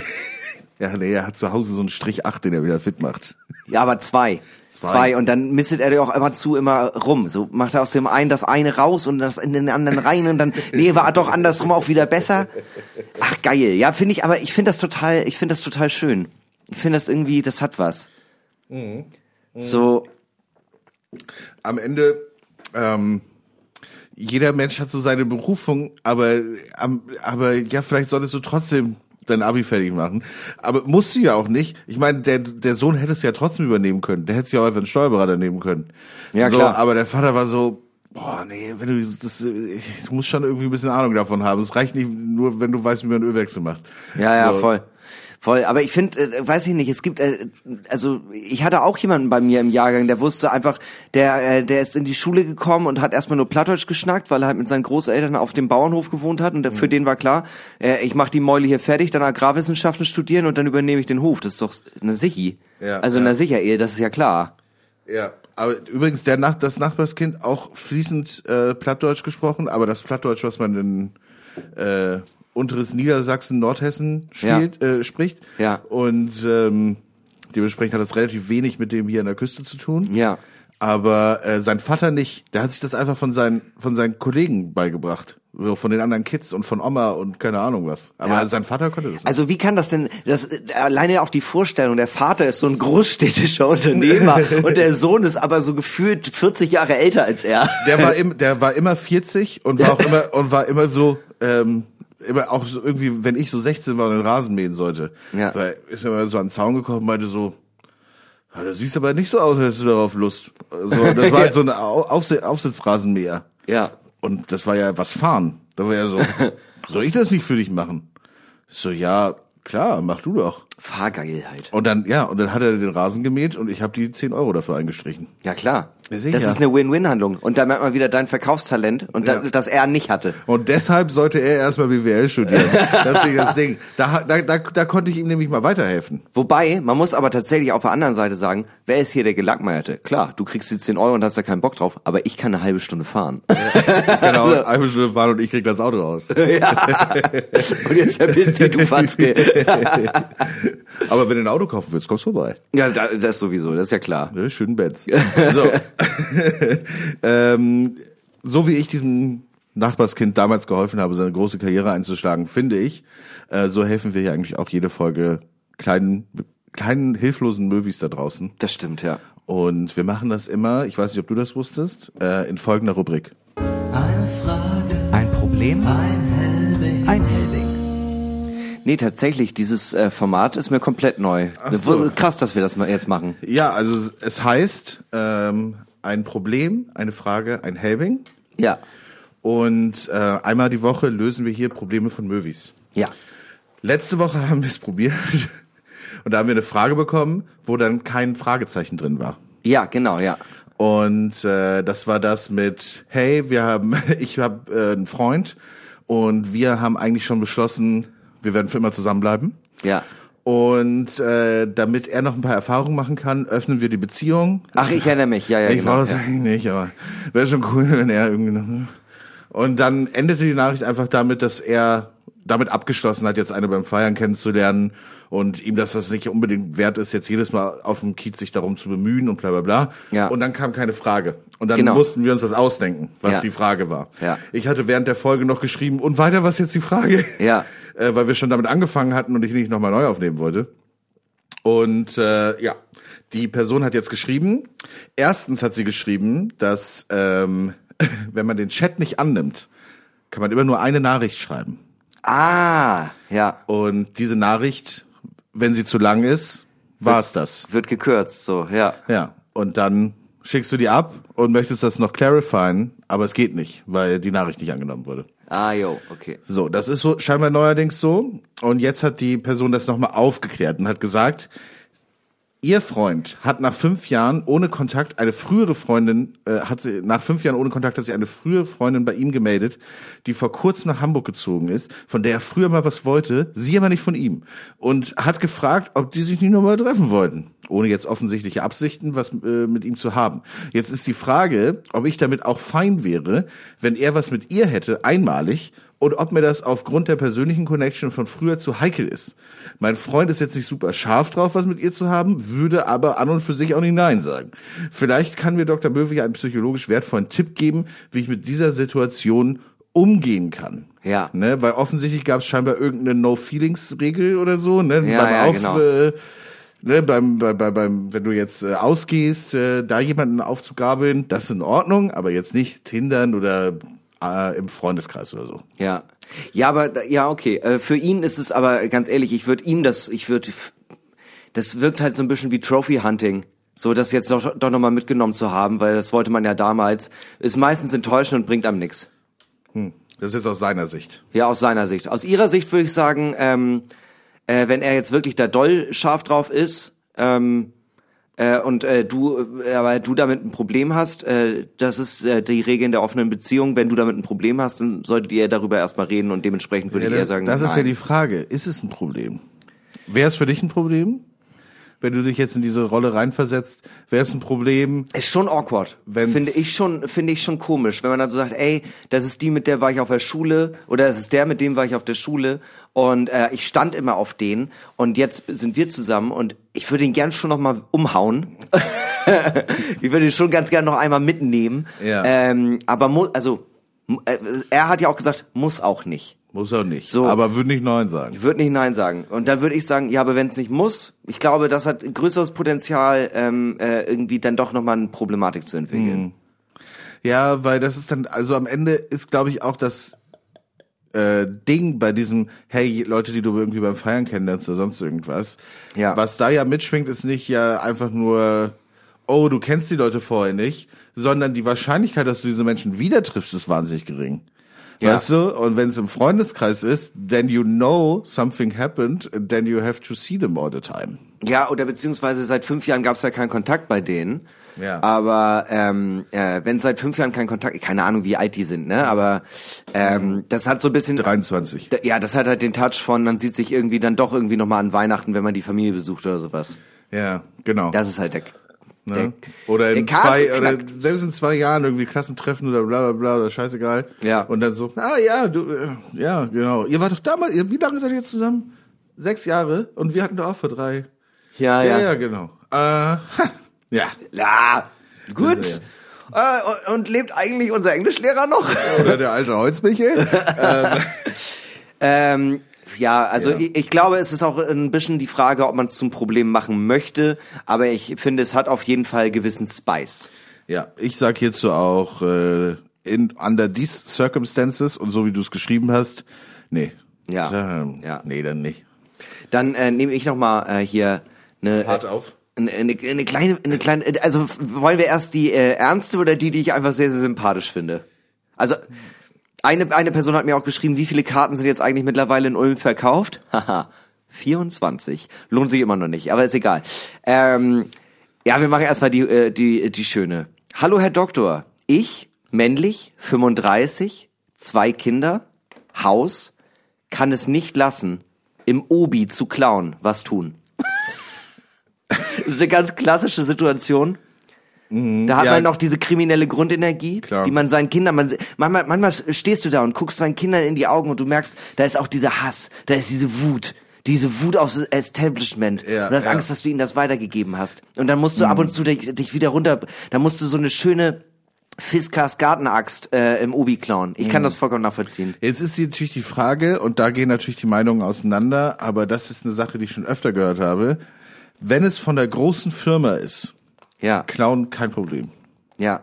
Ja, nee, er hat zu Hause so einen Strich 8, den er wieder fit macht. Ja, aber zwei. Zwei. Zwei. Und dann mistet er ja auch immer zu immer rum. So macht er aus dem einen das eine raus und das in den anderen rein und dann, nee, war doch andersrum auch wieder besser. Ach, geil. Ja, finde ich, aber ich finde das total, ich finde das total schön. Ich finde das irgendwie, das hat was. Mhm. So, Am Ende, ähm, jeder Mensch hat so seine Berufung, aber, aber ja, vielleicht solltest du trotzdem dein Abi fertig machen. Aber musst du ja auch nicht. Ich meine, der, der Sohn hätte es ja trotzdem übernehmen können. Der hätte es ja auch einfach einen Steuerberater nehmen können. Ja, so, klar. Aber der Vater war so, Boah, nee, wenn du das, ich muss schon irgendwie ein bisschen Ahnung davon haben. Es reicht nicht nur, wenn du weißt, wie man Ölwechsel macht. Ja, ja, So. voll. Voll, aber ich finde, äh, weiß ich nicht, es gibt, äh, also ich hatte auch jemanden bei mir im Jahrgang, der wusste einfach, der, äh, der ist in die Schule gekommen und hat erstmal nur Plattdeutsch geschnackt, weil er halt mit seinen Großeltern auf dem Bauernhof gewohnt hat und der, Mhm. für den war klar, äh, ich mache die Mäule hier fertig, dann Agrarwissenschaften studieren und dann übernehme ich den Hof. Das ist doch eine Sichi. Ja, also ja. eine Sicher-Ehe, das ist ja klar. Ja, aber übrigens der Nach das Nachbarskind auch fließend äh, Plattdeutsch gesprochen, aber das Plattdeutsch, was man in äh, unteres Niedersachsen, Nordhessen spielt, äh, spricht. Ja. Und ähm, dementsprechend hat das relativ wenig mit dem hier an der Küste zu tun. Ja. Aber äh, sein Vater nicht. Der hat sich das einfach von seinen von seinen Kollegen beigebracht, so von den anderen Kids und von Oma und keine Ahnung was. Aber Ja. sein Vater konnte das. Nicht. Also wie kann das denn, das, alleine auch die Vorstellung, der Vater ist so ein großstädtischer Unternehmer und der Sohn ist aber so gefühlt 40 Jahre älter als er. Der war im, der war immer 40 und war auch immer und war immer so ähm, immer auch so irgendwie, wenn ich so 16 war und den Rasen mähen sollte, Ja. weil ist er immer so an den Zaun gekommen und meinte so, ja, du siehst aber nicht so aus, als hättest du darauf Lust. So, das war halt so ein Au- Aufsi- Aufsitzrasenmäher. Ja. Und das war ja was fahren. Da war ja so, soll ich das nicht für dich machen? So, ja, klar, mach du doch. Fahrgeilheit. Und dann, ja, und dann hat er den Rasen gemäht und ich habe die 10 Euro dafür eingestrichen. Ja klar. Ja, sicher. Das ist eine Win-Win-Handlung. Und da merkt man wieder dein Verkaufstalent und da, Ja. das er nicht hatte. Und deshalb sollte er erstmal BWL studieren. Das ist das Ding. Da, da, da, da konnte ich ihm nämlich mal weiterhelfen. Wobei, man muss aber tatsächlich auf der anderen Seite sagen, wer ist hier der Gelackmeierte? Klar, du kriegst die 10 Euro und hast da keinen Bock drauf, aber ich kann eine halbe Stunde fahren. Genau, eine halbe Stunde fahren und ich krieg das Auto raus. und jetzt verpiss dich, du Fatzke. Aber wenn du ein Auto kaufen willst, kommst du vorbei. ja, da- das sowieso, das ist ja klar. Ne, schönen Benz. So. ähm, so wie ich diesem Nachbarskind damals geholfen habe, seine große Karriere einzuschlagen, finde ich, äh, so helfen wir ja eigentlich auch jede Folge kleinen, kleinen hilflosen Möwis da draußen. Das stimmt, ja. Und wir machen das immer, ich weiß nicht, ob du das wusstest, äh, in folgender Rubrik. Eine Frage, Ein Problem? ein Hellweg. Ein Helding. Nee, tatsächlich, dieses äh, Format ist mir komplett neu. so. Krass, dass wir das mal jetzt machen. Ja, also es heißt ähm, ein Problem, eine Frage, ein Helbing. Ja. Und äh, einmal die Woche lösen wir hier Probleme von Möwis. Ja. Letzte Woche haben wir es probiert und da haben wir eine Frage bekommen, wo dann kein Fragezeichen drin war. Ja, genau, ja. Und äh, das war das mit, hey, wir haben, ich habe äh, einen Freund und wir haben eigentlich schon beschlossen, wir werden für immer zusammenbleiben. Ja. Und äh, damit er noch ein paar Erfahrungen machen kann, öffnen wir die Beziehung. Ach, ich erinnere mich, ja, ja, ich genau. brauche das ja. eigentlich nicht, aber wäre schon cool, wenn er irgendwie noch. Und dann endete die Nachricht einfach damit, dass er damit abgeschlossen hat, jetzt eine beim Feiern kennenzulernen und ihm, dass das nicht unbedingt wert ist, jetzt jedes Mal auf dem Kiez sich darum zu bemühen und bla bla bla. Ja. Und dann kam keine Frage. Und dann Genau. mussten wir uns was ausdenken, was Ja. die Frage war. Ja. Ich hatte während der Folge noch geschrieben, und weiter, was jetzt die Frage? Ja. Äh, weil wir schon damit angefangen hatten und ich nicht nochmal neu aufnehmen wollte. Und äh, ja, die Person hat jetzt geschrieben. Erstens hat sie geschrieben, dass ähm, wenn man den Chat nicht annimmt, kann man immer nur eine Nachricht schreiben. Ah, ja. Und diese Nachricht, wenn sie zu lang ist, war's das. Wird gekürzt, so, ja. Ja. Und dann schickst du die ab und möchtest das noch clarifyen, aber es geht nicht, weil die Nachricht nicht angenommen wurde. Ah, jo, okay. So, das ist so scheinbar neuerdings so. Und jetzt hat die Person das nochmal aufgeklärt und hat gesagt, ihr Freund hat nach fünf Jahren ohne Kontakt eine frühere Freundin, äh, hat sie nach fünf Jahren ohne Kontakt hat sie eine frühere Freundin bei ihm gemeldet, die vor kurzem nach Hamburg gezogen ist, von der er früher mal was wollte, sie aber nicht von ihm. Und hat gefragt, ob die sich nicht nochmal treffen wollten. Ohne jetzt offensichtliche Absichten, was äh, mit ihm zu haben. Jetzt ist die Frage, ob ich damit auch fein wäre, wenn er was mit ihr hätte, einmalig, und ob mir das aufgrund der persönlichen Connection von früher zu heikel ist. Mein Freund ist jetzt nicht super scharf drauf, was mit ihr zu haben, würde aber an und für sich auch nicht Nein sagen. Vielleicht kann mir Dr. Möwe ja einen psychologisch wertvollen Tipp geben, wie ich mit dieser Situation umgehen kann. Ja. Ne? Weil offensichtlich gab es scheinbar irgendeine No-Feelings-Regel oder so, ne? Ja, beim ja, Auf, genau. äh, ne, beim, bei, bei, beim, wenn du jetzt äh, ausgehst, äh, da jemanden aufzugabeln, das ist in Ordnung, aber jetzt nicht Tindern oder äh, im Freundeskreis oder so. Ja. Ja, aber ja, okay. Äh, Für ihn ist es aber ganz ehrlich, ich würde ihm das, ich würde, das wirkt halt so ein bisschen wie Trophy Hunting. So, das jetzt doch, doch nochmal mitgenommen zu haben, weil das wollte man ja damals, ist meistens enttäuschend und bringt einem nix. Das ist jetzt aus seiner Sicht. Ja, aus seiner Sicht. Aus ihrer Sicht würde ich sagen, ähm, äh, wenn er jetzt wirklich da doll scharf drauf ist, ähm, äh, und äh, du, äh, aber du damit ein Problem hast, äh, das ist äh, die Regel in der offenen Beziehung. Wenn du damit ein Problem hast, dann solltet ihr darüber erstmal reden und dementsprechend würde Ja, ich eher sagen, das ist ja die Frage. Ist es ein Problem? Wäre es für dich ein Problem? Wenn du dich jetzt in diese Rolle reinversetzt, wäre es ein Problem? Ist schon awkward. Finde ich schon, finde ich schon komisch, wenn man dann so sagt, ey, das ist die, mit der war ich auf der Schule oder das ist der, mit dem war ich auf der Schule und äh, ich stand immer auf den und jetzt sind wir zusammen und ich würde ihn gern schon noch mal umhauen. ich würde ihn schon ganz gern noch einmal mitnehmen. Ja. Ähm, aber mu also äh, er hat ja auch gesagt, muss auch nicht. Muss auch nicht. So. Aber würde nicht Nein sagen. Ich würde nicht Nein sagen. Und dann würde ich sagen, ja, aber wenn es nicht muss, ich glaube, das hat größeres Potenzial, ähm, äh, irgendwie dann doch nochmal eine Problematik zu entwickeln. Ja, weil das ist dann, also am Ende ist, glaube ich, auch das äh, Ding bei diesem, hey, Leute, die du irgendwie beim Feiern kennenlernst oder sonst irgendwas. Ja. Was da ja mitschwingt, ist nicht ja einfach nur, oh, du kennst die Leute vorher nicht, sondern die Wahrscheinlichkeit, dass du diese Menschen wieder triffst, ist wahnsinnig gering. Ja. Weißt du? Und wenn es im Freundeskreis ist, then you know something happened, then you have to see them all the time. Ja, oder beziehungsweise seit fünf Jahren gab es ja keinen Kontakt bei denen. Ja. Aber ähm, äh, wenn seit fünf Jahren kein Kontakt, keine Ahnung, wie alt die sind, ne? Aber ähm, das hat so ein bisschen 23. Da- Ja, das hat halt den Touch von, man sieht sich irgendwie dann doch irgendwie nochmal an Weihnachten, wenn man die Familie besucht oder sowas. Ja, genau. Das ist halt der. Ne? der Oder in zwei, oder selbst in zwei Jahren irgendwie Klassentreffen oder bla bla bla oder scheißegal. Ja. Und dann so, ah ja, du, äh, ja, genau. Ihr wart doch damals, wie lange seid ihr jetzt zusammen? Sechs Jahre und wir hatten doch auch vor drei. Ja, ja, ja. ja genau. Äh, ja. Ja, gut. Also, Äh, und, und lebt eigentlich unser Englischlehrer noch? Oder der alte Holzmichel. ähm, ja, also Ja. Ich, ich glaube, es ist auch ein bisschen die Frage, ob man es zum Problem machen möchte. Aber ich finde, es hat auf jeden Fall gewissen Spice. ja, ich sag hierzu auch, äh, in, under these circumstances und so wie du es geschrieben hast, nee. Ja. Ähm, Ja. Nee, dann nicht. Dann äh, nehme ich noch mal äh, hier eine Hart auf. Eine, eine, eine kleine, eine kleine, also wollen wir erst die äh, ernste oder die, die ich einfach sehr, sehr sympathisch finde? Also eine, eine Person hat mir auch geschrieben, wie viele Karten sind jetzt eigentlich mittlerweile in Ulm verkauft? Haha, 24. Lohnt sich immer noch nicht, aber ist egal. Ähm, ja, wir machen erstmal die, äh, die, die schöne. Hallo Herr Doktor, ich, männlich, 35, zwei Kinder, Haus, kann es nicht lassen, im Obi zu klauen. Was tun? Das ist eine ganz klassische Situation. Da hat ja. man noch diese kriminelle Grundenergie, Klar. die man seinen Kindern, man, manchmal, manchmal stehst du da und guckst seinen Kindern in die Augen und du merkst, da ist auch dieser Hass, da ist diese Wut, diese Wut aufs Establishment. Ja, und du hast ja. Mhm. Angst, dass du ihnen das weitergegeben hast. Und dann musst du ab und zu dich, dich wieder runter, dann musst du so eine schöne Fiskas Gartenaxt äh, im Obi klauen. Ich Mhm. kann das vollkommen nachvollziehen. Jetzt ist die natürlich die Frage, und da gehen natürlich die Meinungen auseinander, aber das ist eine Sache, die ich schon öfter gehört habe. Wenn es von der großen Firma ist, Ja, klauen kein Problem. ja.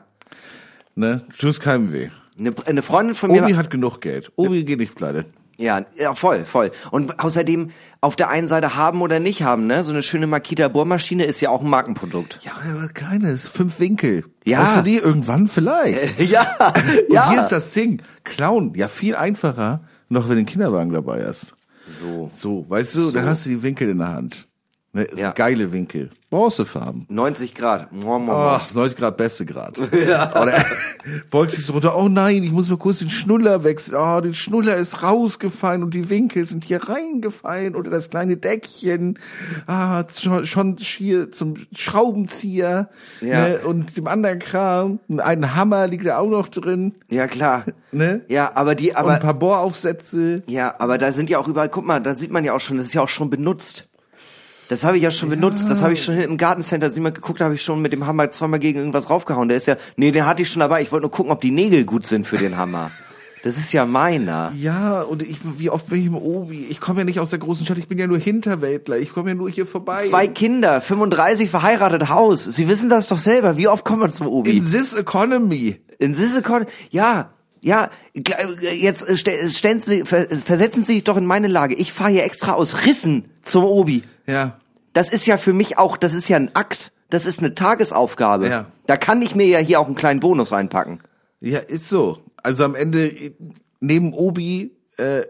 Ne? Tschüss keinem weh. Eine, eine Freundin von mir. Obi hat genug Geld. Obi geht nicht pleite. Ja, ja, voll, voll. Und außerdem auf der einen Seite haben oder nicht haben, ne? So eine schöne Makita Bohrmaschine ist ja auch ein Markenprodukt. Ja, aber Kleines, fünf Winkel. Ja. Brauchst du die irgendwann vielleicht? ja, Und ja. hier ist das Ding. Klauen, ja viel einfacher, noch wenn du den Kinderwagen dabei hast. so. So, weißt du, dann hast du die Winkel in der Hand. Ne, ist Ja. Geile Winkel. Bronzefarben. 90 Grad. Mua, mua. Ach, 90 Grad beste Grad. Oder beugst dich so runter, oh nein, ich muss mal kurz den Schnuller wechseln. Oh, der Schnuller ist rausgefallen und die Winkel sind hier reingefallen oder das kleine Deckchen. Ah, schon, schon schier zum Schraubenzieher. Ja. Ne, und dem anderen Kram. Ein Hammer liegt da auch noch drin. Ja, klar. Ne? Ja, aber die, und ein aber, paar Bohraufsätze. ja, aber da sind ja auch überall, guck mal, da sieht man ja auch schon, das ist ja auch schon benutzt. Das habe ich ja schon benutzt, das habe ich schon im Gartencenter, als ich mal geguckt habe, ich schon mit dem Hammer zweimal gegen irgendwas raufgehauen. Der ist ja, nee, den hatte ich schon dabei, ich wollte nur gucken, ob die Nägel gut sind für den Hammer. Das ist ja meiner. Ja, und ich, wie oft bin ich im Obi? Ich komme ja nicht aus der großen Stadt, ich bin ja nur Hinterwäldler. Ich komme ja nur hier vorbei. Zwei Kinder, 35 verheiratet, Haus. Sie wissen das doch selber. Wie oft kommt man zum Obi? In this economy. In Sissekon, ja, ja, gl- jetzt äh, ste- stellen Sie, ver- versetzen Sie sich doch in meine Lage. Ich fahre hier extra aus Rissen zum Obi. Ja. Das ist ja für mich auch, das ist ja ein Akt. das ist eine Tagesaufgabe. Ja. Da kann ich mir ja hier auch einen kleinen Bonus reinpacken. Ja, ist so. Also am Ende, neben Obi, äh,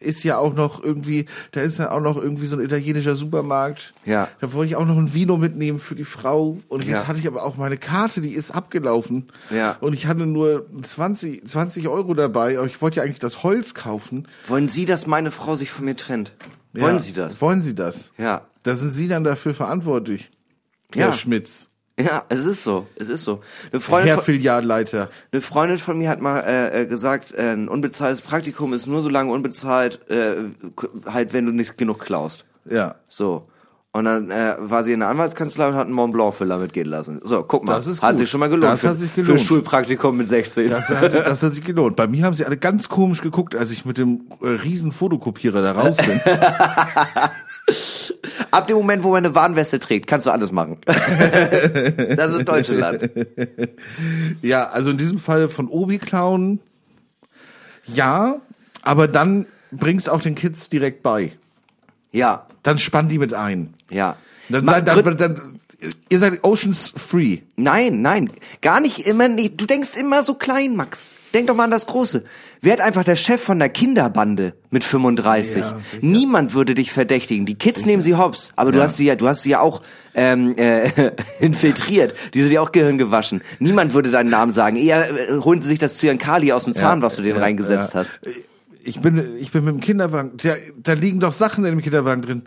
ist ja auch noch irgendwie, da ist ja auch noch irgendwie so ein italienischer Supermarkt. Ja. Da wollte ich auch noch ein Vino mitnehmen für die Frau. Und jetzt Ja. hatte ich aber auch meine Karte, die ist abgelaufen. Ja. Und ich hatte nur 20, 20 Euro dabei, aber ich wollte ja eigentlich das Holz kaufen. Wollen Sie, dass meine Frau sich von mir trennt? Wollen ja. Sie das? Wollen Sie das? Ja. Da sind Sie dann dafür verantwortlich. Ja. Herr Schmitz. Ja, es ist so. Es ist so. Eine Freundin, Herr von, Filialleiter. eine Freundin von mir hat mal äh, äh, gesagt, äh, ein unbezahltes Praktikum ist nur so lange unbezahlt, äh, halt, wenn du nicht genug klaust. Ja. So. Und dann äh, war sie in der Anwaltskanzlei und hat einen Mont Blanc Filler mitgehen lassen. So, guck mal. Das ist hat gut. sich schon mal gelohnt. Das für, hat sich Für gelohnt. Schulpraktikum mit 16. Das hat, sich- das hat sich gelohnt. Bei mir haben sie alle ganz komisch geguckt, als ich mit dem äh, riesen Fotokopierer da raus bin. Ab dem Moment, wo man eine Warnweste trägt, kannst du alles machen. das ist Deutschland. ja, also in diesem Fall von Obi klauen, ja, aber dann bring's auch den Kids direkt bei. Ja, Dann spann die mit ein. ja. Dann, Mach seid, dann, Grün- dann, ihr seid Oceans Free. Nein, nein, gar nicht immer. nicht. Du denkst immer so klein, Max. Denk doch mal an das Große. Werd einfach der Chef von der Kinderbande mit 35. Ja, sicher. Niemand würde dich verdächtigen. Die Kids nehmen sie hops, aber du hast sie ja, du hast sie ja auch ähm, äh, infiltriert. Die sind ja auch Gehirn gewaschen. Niemand würde deinen Namen sagen. Eher äh, holen sie sich das Zyankali aus dem Zahn, was du denen Ja, reingesetzt ja. hast. Ich bin, ich bin mit dem Kinderwagen, da, da liegen doch Sachen in dem Kinderwagen drin.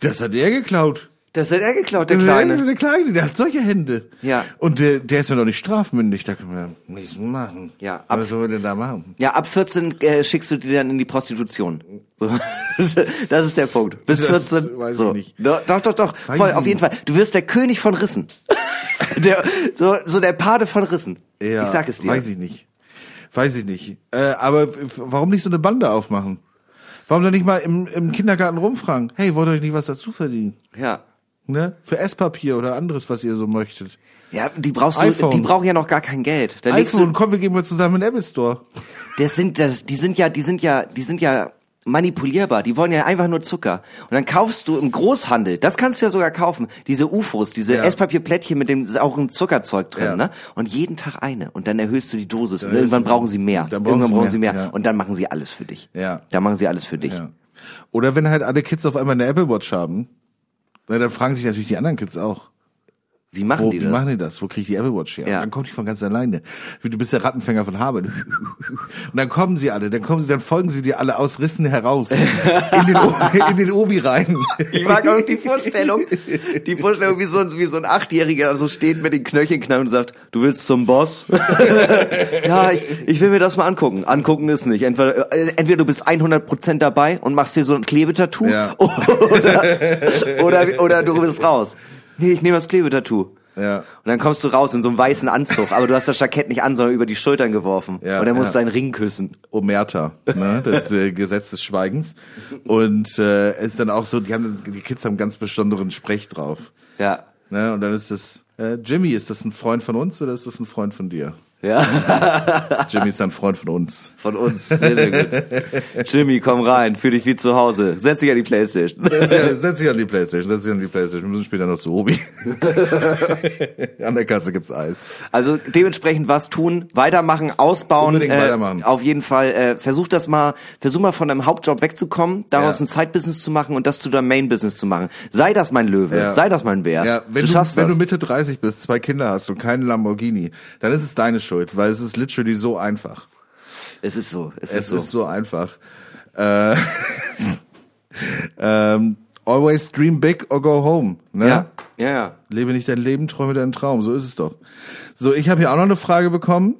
Das hat er geklaut. Das hat er geklaut, der Der Kleine. Der Kleine, der hat solche Hände. Ja. Und der, der ist ja noch nicht strafmündig, da können wir nichts machen. Ja, ab- Was soll wir denn da machen? Ja, ab 14 äh, schickst du die dann in die Prostitution. So. das ist der Punkt. Bis Das 14. weiß ich so. nicht. Doch, doch, doch. doch. Voll, ich auf jeden. Fall. Du wirst der König von Rissen. der, so, so der Pate von Rissen. Ja, ich sag es dir. Weiß ich nicht. Weiß ich nicht. Äh, aber warum nicht so eine Bande aufmachen? Warum dann nicht mal im, im Kindergarten rumfragen? Hey, wollt ihr euch nicht was dazu verdienen? Ja. Ne? Für Esspapier oder anderes, was ihr so möchtet. Ja, die brauchst du, iPhone. die brauchen ja noch gar kein Geld. Da legst iPhone, du, komm, wir gehen mal zusammen in den Apple Store. das sind, das, die sind ja, die sind ja, die sind ja manipulierbar. Die wollen ja einfach nur Zucker. Und dann kaufst du im Großhandel, das kannst du ja sogar kaufen, diese UFOs, diese Ja. Esspapierplättchen mit dem auch ein Zuckerzeug drin, Ja. ne? Und jeden Tag eine. Und dann erhöhst du die Dosis. Und irgendwann brauchen sie mehr. dann brauchen irgendwann sie brauchen mehr, sie mehr. ja. Und dann machen sie alles für dich. Ja. Dann machen sie alles für dich. Ja. Oder wenn halt alle Kids auf einmal eine Apple Watch haben, na, dann fragen sich natürlich die anderen Kids auch. Wie machen Wo, die wie das? machen die das? Wo kriege ich die Apple Watch her? Ja. Und dann kommt die von ganz alleine. Wie, Du bist der Rattenfänger von Harvard. Und dann kommen sie alle, dann kommen sie, dann folgen sie dir alle aus Rissen heraus. In den, in den Obi rein. Ich mag auch die Vorstellung, die Vorstellung, wie so, ein- wie so ein Achtjähriger so steht mit den Knöcheln knallen und sagt, du willst zum Boss? ja, ich, ich will mir das mal angucken. Angucken ist nicht. Entweder, äh, entweder du bist 100% dabei und machst dir so ein Klebetattoo Ja. oder, oder, oder du bist raus. Nee, ich nehme das Klebetattoo. Ja. Und dann kommst du raus in so einem weißen Anzug, aber du hast das Jackett nicht an, sondern über die Schultern geworfen. Ja, und dann musst ja. du deinen Ring küssen. Omerta, ne? das äh, Gesetz des Schweigens. Und äh, es ist dann auch so, die haben die Kids haben einen ganz besonderen Sprech drauf. Ja. Ne? Und dann ist das, äh, Jimmy, ist das ein Freund von uns oder ist das ein Freund von dir? Ja. Jimmy ist ein Freund von uns. Von uns. Sehr, sehr gut. Jimmy, komm rein. Fühl dich wie zu Hause. Setz dich an die Playstation. Setz dich, setz dich an die Playstation, setz dich an die Playstation. Wir müssen später noch zu Obi. an der Kasse gibt's Eis. Also dementsprechend was tun, weitermachen, ausbauen. Unbedingt äh, weitermachen. Auf jeden Fall. Äh, versuch das mal, versuch mal von deinem Hauptjob wegzukommen, daraus Ja. ein Side-Business zu machen und das zu deinem Main-Business zu machen. Sei das mein Löwe, Ja. sei das mein Bär. Ja, wenn du du, wenn das. du Mitte 30 bist, zwei Kinder hast und keinen Lamborghini, dann ist es deine Schuld, weil es ist literally so einfach. es ist so, es, Es ist so. ist so einfach. Äh, ähm, always dream big or go home. Ne? ja, ja, ja. Lebe nicht dein Leben, träume deinen Traum. So ist es doch. So, ich habe hier auch noch eine Frage bekommen.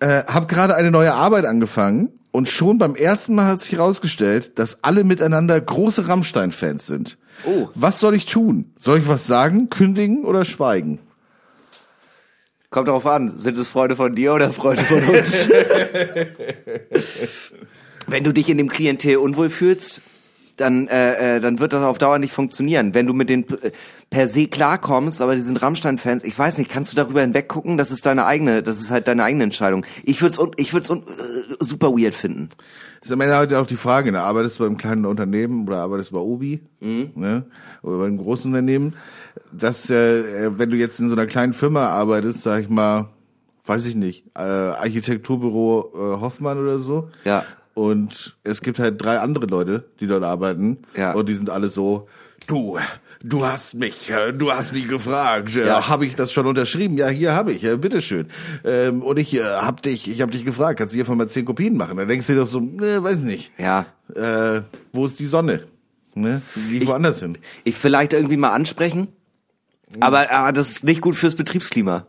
Äh, hab gerade eine neue Arbeit angefangen und schon beim ersten Mal hat sich herausgestellt, dass alle miteinander große Rammstein-Fans sind. Oh. Was soll ich tun? Soll ich was sagen, kündigen oder schweigen? Kommt darauf an, sind es Freunde von dir oder Freunde von uns? Wenn du dich in dem Klientel unwohl fühlst, dann, äh, äh, dann wird das auf Dauer nicht funktionieren. Wenn du mit denen äh, per se klarkommst, aber die sind Rammstein-Fans, ich weiß nicht, kannst du darüber hinweggucken? Das ist deine eigene, das ist halt deine eigene Entscheidung. Ich würde es ich würd's, äh, super weird finden. ist am Ende halt auch die Frage, ne? arbeitest du bei einem kleinen Unternehmen oder arbeitest du bei Obi ne? oder bei einem großen Unternehmen, dass äh, wenn du jetzt in so einer kleinen Firma arbeitest, sag ich mal, weiß ich nicht, äh, Architekturbüro äh, Hoffmann oder so, Ja. und es gibt halt drei andere Leute, die dort arbeiten Ja. und die sind alle so, du, du hast mich, äh, du hast mich gefragt, äh, Ja. habe ich das schon unterschrieben? Ja, hier habe ich, äh, bitteschön. Ähm, und ich äh, hab dich, ich habe dich gefragt, kannst du hiervon mal zehn Kopien machen? Dann denkst du dir doch so, ne, weiß nicht. Ja. Äh, wo ist die Sonne? Ne? Wie woanders hin. Ich vielleicht irgendwie mal ansprechen, aber, aber das ist nicht gut fürs Betriebsklima.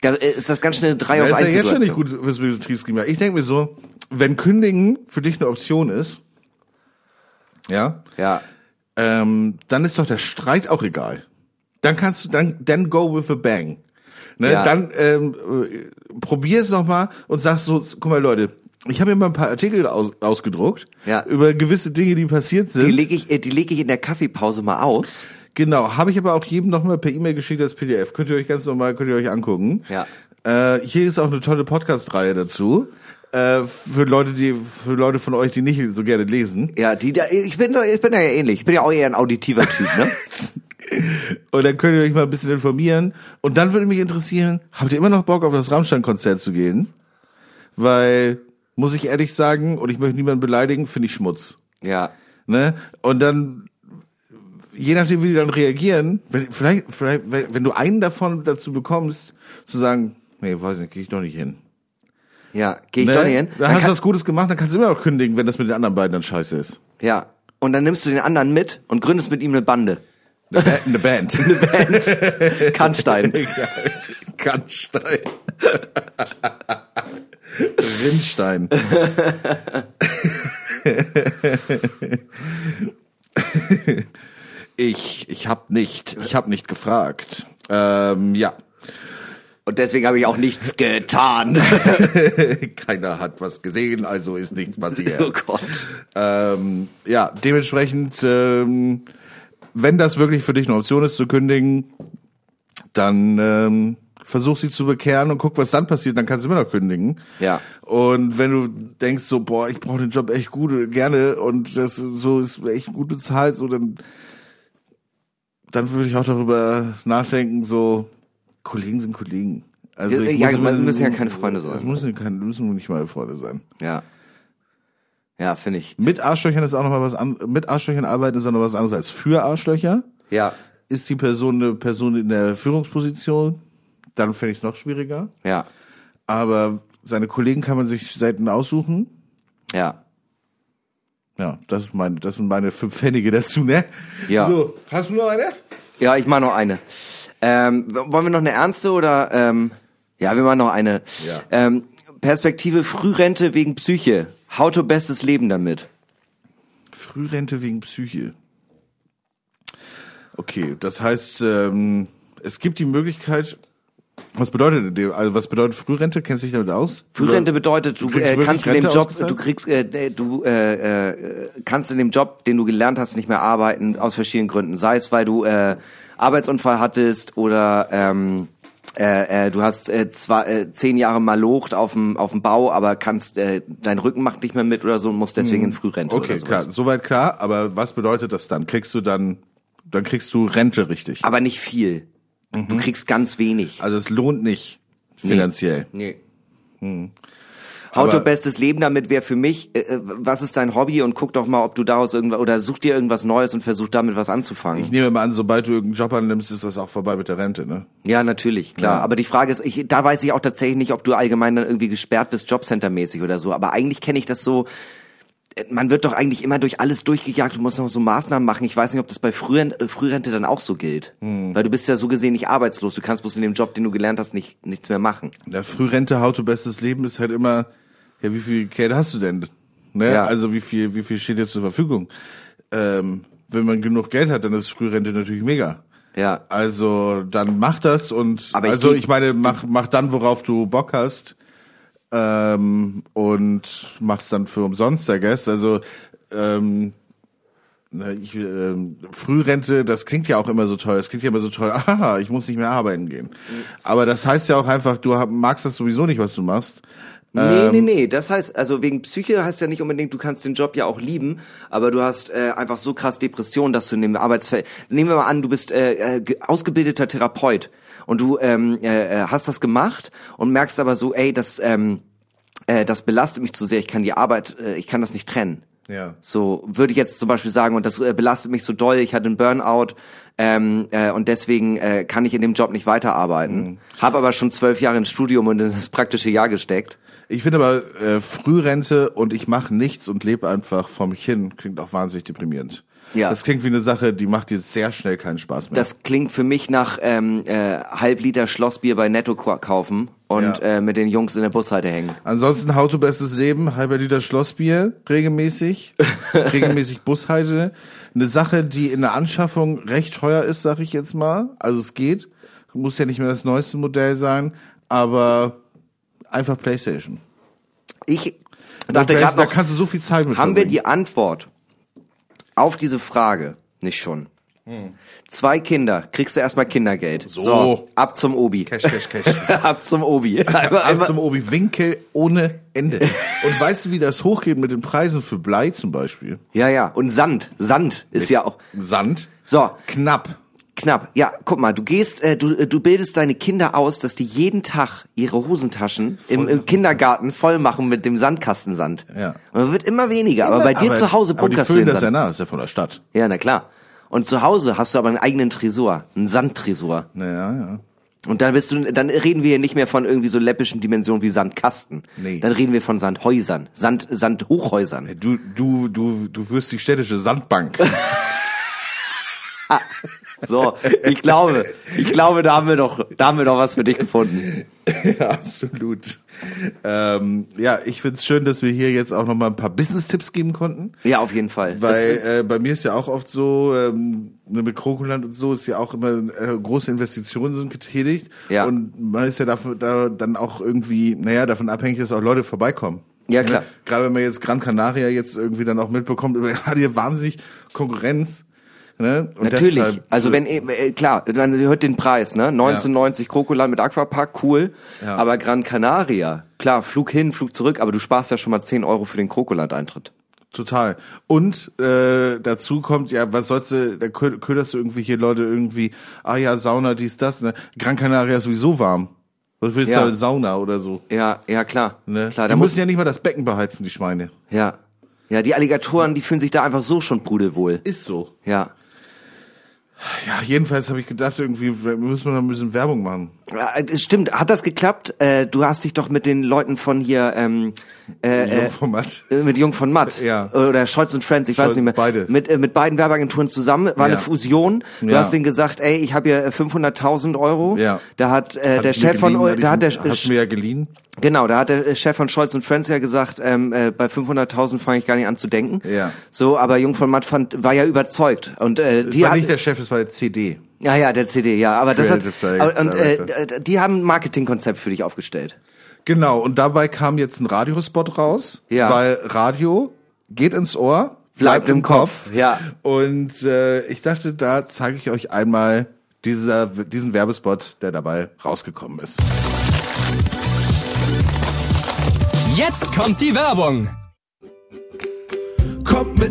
Da ist das ganz schnell eine 3 Ja, auf ist ja 1 jetzt schon nicht gut fürs Betriebsklima. Ich denke mir so, wenn Kündigen für dich eine Option ist, ja, Ja. Ähm, dann ist doch der Streit auch egal. Dann kannst du, dann, then go with a bang. Ne, Ja. Dann ähm, äh, probier es nochmal und sag so, guck mal Leute, ich habe mir mal ein paar Artikel aus, ausgedruckt Ja. über gewisse Dinge, die passiert sind. Die lege ich, äh, die lege ich in der Kaffeepause mal aus. Genau, habe ich aber auch jedem nochmal per E-Mail geschickt als PDF. Könnt ihr euch ganz normal, könnt ihr euch angucken. Ja. Äh, hier ist auch eine tolle Podcast-Reihe dazu. Äh, für Leute, die, für Leute von euch, die nicht so gerne lesen. Ja, die, da, ich bin, da- ich bin da ja ähnlich. Ich bin ja auch eher ein auditiver Typ, ne? Und dann könnt ihr euch mal ein bisschen informieren. Und dann würde mich interessieren, habt ihr immer noch Bock auf das Rammstein-Konzert zu gehen? Weil, muss ich ehrlich sagen, und ich möchte niemanden beleidigen, finde ich Schmutz. Ja. Ne? Und dann, je nachdem, wie die dann reagieren, wenn, vielleicht, vielleicht, wenn du einen davon dazu bekommst, zu sagen, nee, weiß nicht, gehe ich doch nicht hin. Ja, gehe ich ne? doch nicht hin. Dann, hast du was Gutes gemacht, dann kannst du immer noch kündigen, wenn das mit den anderen beiden dann scheiße ist. Ja. Und dann nimmst du den anderen mit und gründest mit ihm eine Bande. Eine, Ba- eine Band. Eine Band. Kannstein. Kannstein. Rindstein. ich, ich hab nicht, ich hab nicht gefragt. Ähm, ja. Und deswegen habe ich auch nichts getan. Keiner hat was gesehen, also ist nichts passiert. oh Gott. Ähm, ja, dementsprechend, ähm, wenn das wirklich für dich eine Option ist zu kündigen, dann ähm, versuch sie zu bekehren und guck, was dann passiert, dann kannst du immer noch kündigen. Ja. Und wenn du denkst so, boah, ich brauche den Job echt gut, gerne und das so ist echt gut bezahlt, so dann, dann würde ich auch darüber nachdenken, so Kollegen sind Kollegen. Also Ja, ja, man- müssen ja keine Freunde sein. Das müssen, keine, müssen nicht mal Freunde sein. Ja. Ja, finde ich. Mit Arschlöchern ist auch noch mal was an, mit Arschlöchern arbeiten ist auch noch was anderes als für Arschlöcher. Ja. Ist die Person eine Person in der Führungsposition, dann fände ich es noch schwieriger. Ja. Aber seine Kollegen kann man sich selten aussuchen. Ja. Ja, das ist meine, das sind meine fünf Pfennige dazu, ne? Ja. So, hast du noch eine? Ja, ich mache noch eine. Ähm, wollen wir noch eine ernste oder? Ähm, ja, wir machen noch eine. Ja. Ähm, Perspektive Frührente wegen Psyche. How to bestes Leben damit. Frührente wegen Psyche. Okay, das heißt, ähm, es gibt die Möglichkeit, was bedeutet also was bedeutet Frührente? Kennst du dich damit aus? Frührente bedeutet, du, kriegst äh, kannst in dem Job, du kriegst, äh, du äh, äh, kannst in dem Job, den du gelernt hast, nicht mehr arbeiten aus verschiedenen Gründen. Sei es, weil du äh, Arbeitsunfall hattest oder ähm, äh, äh, du hast äh, zwar äh, zehn Jahre mal locht auf dem auf dem Bau, aber kannst äh, dein Rücken macht nicht mehr mit oder so und musst deswegen in Frührente Okay, oder sowas. klar, soweit klar, aber was bedeutet das dann? Kriegst du dann, dann kriegst du Rente richtig. Aber nicht viel. Du Mhm. kriegst ganz wenig. Also es lohnt nicht finanziell. Nee. How to Aber- bestes Leben damit wäre für mich, äh, äh, was ist dein Hobby und guck doch mal, ob du daraus irgendwas oder such dir irgendwas Neues und versuch damit was anzufangen. Ich nehme mal an, sobald du irgendeinen Job annimmst, ist das auch vorbei mit der Rente, ne? ja, natürlich, klar. Ja. Aber die Frage ist, ich, da weiß ich auch tatsächlich nicht, ob du allgemein dann irgendwie gesperrt bist, Jobcenter-mäßig oder so. Aber eigentlich kenne ich das so. äh, Man wird doch eigentlich immer durch alles durchgejagt und muss noch so Maßnahmen machen. Ich weiß nicht, ob das bei Frührente, äh, Frührente dann auch so gilt. Hm. Weil du bist ja so gesehen nicht arbeitslos. Du kannst bloß in dem Job, den du gelernt hast, nicht, nichts mehr machen. Der Frührente, How to Bestes Leben ist halt immer, ja, wie viel Geld hast du denn? Ne? Ja. Also wie viel, wie viel steht dir zur Verfügung? Ähm, wenn man genug Geld hat, dann ist Frührente natürlich mega. Ja. Also dann mach das und Aber ich also geh- ich meine, mach, mach dann, worauf du Bock hast ähm, und mach's dann für umsonst, I guess. Also ähm, Ne, Ich, ähm, Frührente, das klingt ja auch immer so toll. Das klingt ja immer so toll. Aha, ich muss nicht mehr arbeiten gehen. Aber das heißt ja auch einfach, du magst das sowieso nicht, was du machst. Nee, Ähm, nee, nee. Das heißt, also wegen Psyche heißt ja nicht unbedingt, du kannst den Job ja auch lieben, aber du hast äh, einfach so krass Depression, dass du in dem Arbeitsfeld. Nehmen wir mal an, du bist äh, äh, ge- ausgebildeter Therapeut und du ähm, äh, äh, hast das gemacht und merkst aber so, ey, das ähm, äh, das belastet mich zu sehr. Ich kann die Arbeit, äh, ich kann das nicht trennen. Ja. So würde ich jetzt zum Beispiel sagen, und das äh, belastet mich so doll, ich hatte einen Burnout ähm, äh, und deswegen äh, kann ich in dem Job nicht weiterarbeiten. Mhm. Hab aber schon zwölf Jahre ins Studium und in das praktische Jahr gesteckt. Ich finde aber äh, Frührente und ich mache nichts und lebe einfach vor mich hin klingt auch wahnsinnig deprimierend. Ja. Das klingt wie eine Sache, die macht dir sehr schnell keinen Spaß mehr. Das klingt für mich nach ähm, äh, Halbliter Schlossbier bei Netto kaufen und Ja. äh, mit den Jungs in der Bushalte hängen. Ansonsten How to Bestes Leben, halber Liter Schlossbier, regelmäßig, regelmäßig Bushalte. Eine Sache, die in der Anschaffung recht teuer ist, sag ich jetzt mal. Also es geht. Muss ja nicht mehr das neueste Modell sein, aber einfach Playstation. Ich Da, dachte da, gerade da noch, kannst du so viel Zeit mit haben wir verbringen. die Antwort auf diese Frage nicht schon? Zwei Kinder, kriegst du erstmal Kindergeld. So. ab zum Obi. Cash, Cash, Cash. ab zum Obi. Einmal, Ab einmal, zum Obi Winkel ohne Ende. Und weißt du, wie das hochgeht mit den Preisen für Blei zum Beispiel? ja, ja. Und Sand. Sand ist ja auch. Sand. So, Knapp. Knapp. Ja, guck mal, du gehst, äh, du, äh, du bildest deine Kinder aus, dass die jeden Tag ihre Hosentaschen im, im Kindergarten voll machen mit dem Sandkastensand. Ja. Und es wird immer weniger, aber bei dir zu Hause aber die bunkerst du füllen das ja nach, das ist ja von der Stadt. Ja, na klar. Und zu Hause hast du aber einen eigenen Tresor, einen Sandtresor. Naja, ja. Und dann bist du, dann reden wir hier nicht mehr von irgendwie so läppischen Dimensionen wie Sandkasten. Nee. Dann reden wir von Sandhäusern, Sand, Sandhochhäusern. Du, du, du, du wirst die städtische Sandbank. So, ich glaube, ich glaube, da haben wir doch, da haben wir doch was für dich gefunden. ja, absolut. Ähm, ja, ich find's schön, dass wir hier jetzt auch noch mal ein paar Business-Tipps geben konnten. Ja, auf jeden Fall. Weil äh, bei mir ist ja auch oft so, ähm, ne, mit Krokuland und so ist ja auch immer äh, große Investitionen sind getätigt. Ja. Und man ist ja dafür, da dann auch irgendwie, naja, davon abhängig, dass auch Leute vorbeikommen. Ja, klar. Ne? Gerade wenn man jetzt Gran Canaria jetzt irgendwie dann auch mitbekommt, hat hier wahnsinnig Konkurrenz. Ne? Und Natürlich. deshalb- also wenn äh, klar, man hört den Preis, ne? 1990 Krokuland mit Aquapark, cool. Ja. Aber Gran Canaria, klar, Flug hin, Flug zurück, aber du sparst ja schon mal 10 Euro für den Krokuland-Eintritt. Total. Und äh, dazu kommt, ja, was sollst du, da kö- köderst du irgendwie hier Leute irgendwie, ah ja, Sauna, dies, das, ne? Gran Canaria ist sowieso warm. Was willst Ja. du Sauna oder so? Ja, ja, klar. Ne? Klar, die da muss müssen ja nicht mal das Becken beheizen, die Schweine. ja. Ja, die Alligatoren, die fühlen sich da einfach so schon pudelwohl. Ist so. Ja. Ja, jedenfalls habe ich gedacht, irgendwie müssen wir noch ein bisschen Werbung machen. Äh, das Stimmt, hat das geklappt? Äh, du hast dich doch mit den Leuten von hier, ähm, äh, äh, Format. äh, mit Jung von Matt Ja. oder Scholz und Friends, ich weiß Scholz, nicht mehr. beide. Mit, äh, mit beiden Werbeagenturen zusammen, war eine Ja. Fusion. Du Ja. hast denen gesagt, ey, ich habe hier äh, 500.000 Euro. Ja. Da hat, äh, Hat der Chef von, da hat der, Hast mir ja geliehen? Genau, da hat der Chef von Scholz und Friends ja gesagt, ähm, äh, bei 500.000 fange ich gar nicht an zu denken. Ja. So, aber Jung von Matt fand, war ja überzeugt und äh, die war hat, nicht der Chef, es war der CD. Ja ja der CD, ja, aber das hat und äh, die haben ein Marketingkonzept für dich aufgestellt. Genau, und dabei kam jetzt ein Radiospot raus, Ja. weil Radio geht ins Ohr, Bleibt im Kopf, ja. Und äh, ich dachte, da zeige ich euch einmal dieser, diesen Werbespot, der dabei rausgekommen ist. Jetzt kommt die Werbung.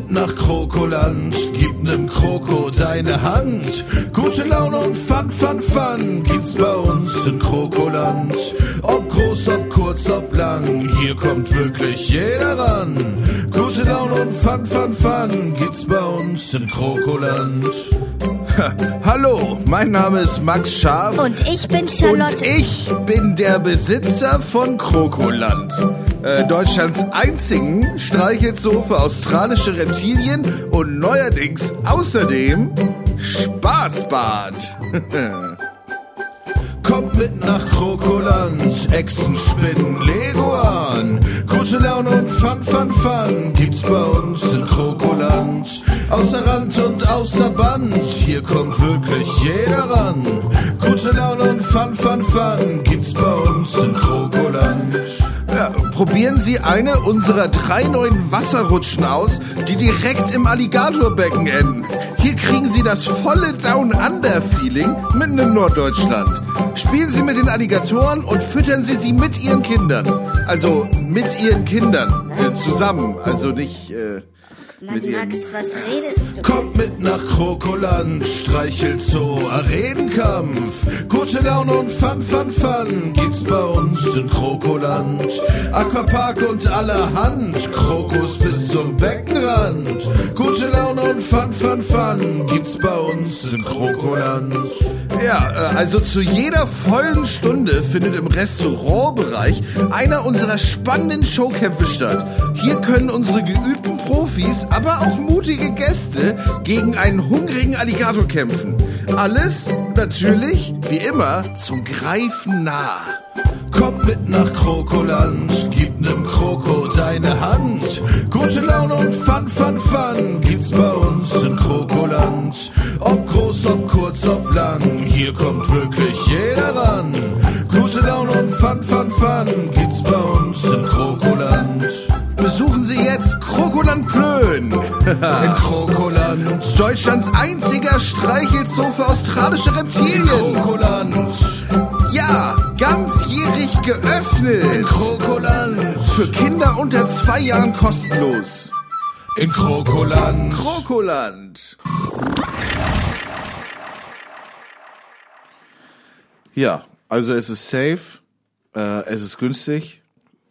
Nach Krokoland, gib nem Kroko deine Hand. Gute Laune und Fun, Fun, Fun gibt's bei uns in Krokoland. Ob groß, ob kurz, ob lang, hier kommt wirklich jeder ran. Gute Laune und Fun, Fun, Fun gibt's bei uns in Krokoland. Hallo, mein Name ist Max Scharf. Und ich bin Charlotte. Und ich bin der Besitzer von Krokoland. Äh, Deutschlands einzigen Streichelzoo für australische Reptilien und neuerdings außerdem Spaßbad. Kommt mit nach Krokoland, Echsen, Spinnen, Leguan. Gute Laune und Fun, Fun, Fun gibt's bei uns in Krokoland. Außer Rand und außer Band, hier kommt wirklich jeder ran. Gute Laune und Fun, Fun, Fun gibt's bei uns in Krokoland. Ja, probieren Sie eine unserer drei neuen Wasserrutschen aus, die direkt im Alligatorbecken enden. Hier kriegen Sie das volle Down Under Feeling mitten in Norddeutschland. Spielen Sie mit den Alligatoren und füttern Sie sie mit Ihren Kindern. Also mit Ihren Kindern äh, zusammen, also nicht äh, Ihren. Max, was redest du? Kommt mit nach Krokoland, streichelt Zoo, Arenenkampf. Gute Laune und Fun, Fun, Fun gibt's bei uns in Krokoland. Aquapark und allerhand, Krokus bis zum Beckenrand. Gute Laune und Fun, Fun, Fun gibt's bei uns in Krokoland. Ja, äh, also zu jeder vollen Stunde findet im Restaurantbereich einer unserer spannenden Showkämpfe statt. Hier können unsere geübten Profis, aber auch mutige Gäste gegen einen hungrigen Alligator kämpfen. Alles natürlich, wie immer, zum Greifen nah. Kommt mit nach Krokoland, gib nem Kroko deine Hand. Gute Laune und Fun, Fun, Fun gibt's bei uns in Krokoland. Ob groß, ob kurz, ob lang, hier kommt wirklich jeder ran. Gute Laune und Fun, Fun, Fun gibt's bei uns in Krokoland. Besuchen Sie jetzt Krokoland Plön. In Krokoland, Deutschlands einziger Streichelzoo für australische in Reptilien. Krokoland, Ja, ganzjährig in geöffnet. Krokoland, Für Kinder unter zwei Jahren kostenlos. in Krokoland. Krokoland. Ja, also es ist safe, äh, es ist günstig,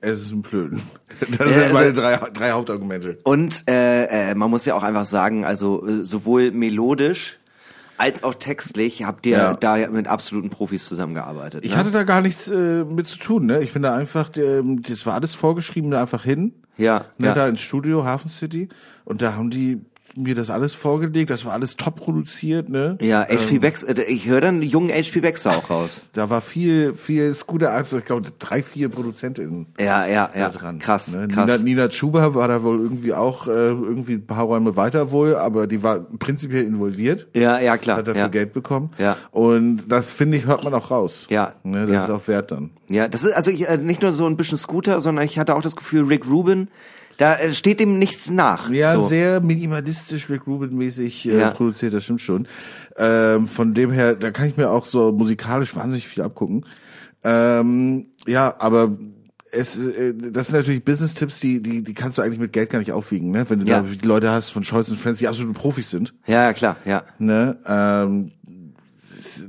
es ist ein Plöden. Das Ja, sind also- meine drei, drei Hauptargumente. Und äh, äh, man muss ja auch einfach sagen, also äh, sowohl melodisch als auch textlich habt ihr Ja. da mit absoluten Profis zusammengearbeitet. Ich ne? hatte da gar nichts äh, mit zu tun, ne? Ich bin da einfach, ähm, das war alles vorgeschrieben, da einfach hin. Ja, Ne, ja. Da ins Studio, Hafen City. Und da haben die mir das alles vorgelegt, das war alles top produziert, ne? ja, HP Baxter, äh, ich höre dann jungen HP Baxter auch raus. Da war viel, viel Scooter Einfluss, ich glaube drei, vier ProduzentInnen. Ja, ja, ja, dran. krass, ne? krass. Nina, Nina Chuba war da wohl irgendwie auch äh, irgendwie ein paar Räume weiter wohl, aber die war prinzipiell involviert. Ja, ja, klar. Hat dafür ja. Geld bekommen. Ja. Und das finde ich, hört man auch raus. Ja. Ne, das Ja. ist auch wert dann. Ja, das ist also ich, äh, nicht nur so ein bisschen Scooter, sondern ich hatte auch das Gefühl, Rick Rubin, da äh, steht dem nichts nach. Ja, so. sehr minimalistisch, Rick Rubin-mäßig äh, Ja. produziert, das stimmt schon. Ähm, von dem her, da kann ich mir auch so musikalisch wahnsinnig viel abgucken. Ähm, ja, aber es, äh, das sind natürlich Business-Tipps, die, die, die kannst du eigentlich mit Geld gar nicht aufwiegen, ne? Wenn du Ja. da die Leute hast von Scholz und Friends, die absolute Profis sind, Ja, ja, klar, ja. ne? Ähm,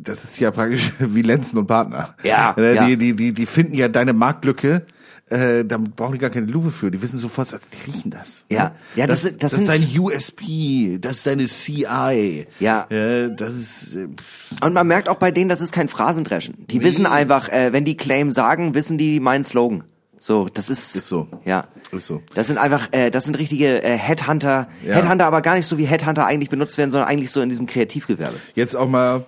das ist ja praktisch wie Lenzen und Partner. Ja, Ne, ja. Die, die, die, die finden ja deine Marktlücke, äh, da brauchen die gar keine Lupe für. Die wissen sofort, die riechen das. Ja. Ja, das das, das, das ist dein USP, das ist deine CI. Ja. ja das ist, äh, pff, Und man merkt auch bei denen, das ist kein Phrasendreschen. Die wissen einfach, äh, wenn die Claim sagen, wissen die meinen Slogan. So, das ist, Ist so. Ja. Ist so. Das sind einfach, äh, das sind richtige äh, Headhunter. Ja. Headhunter aber gar nicht so wie Headhunter eigentlich benutzt werden, sondern eigentlich so in diesem Kreativgewerbe. jetzt auch mal,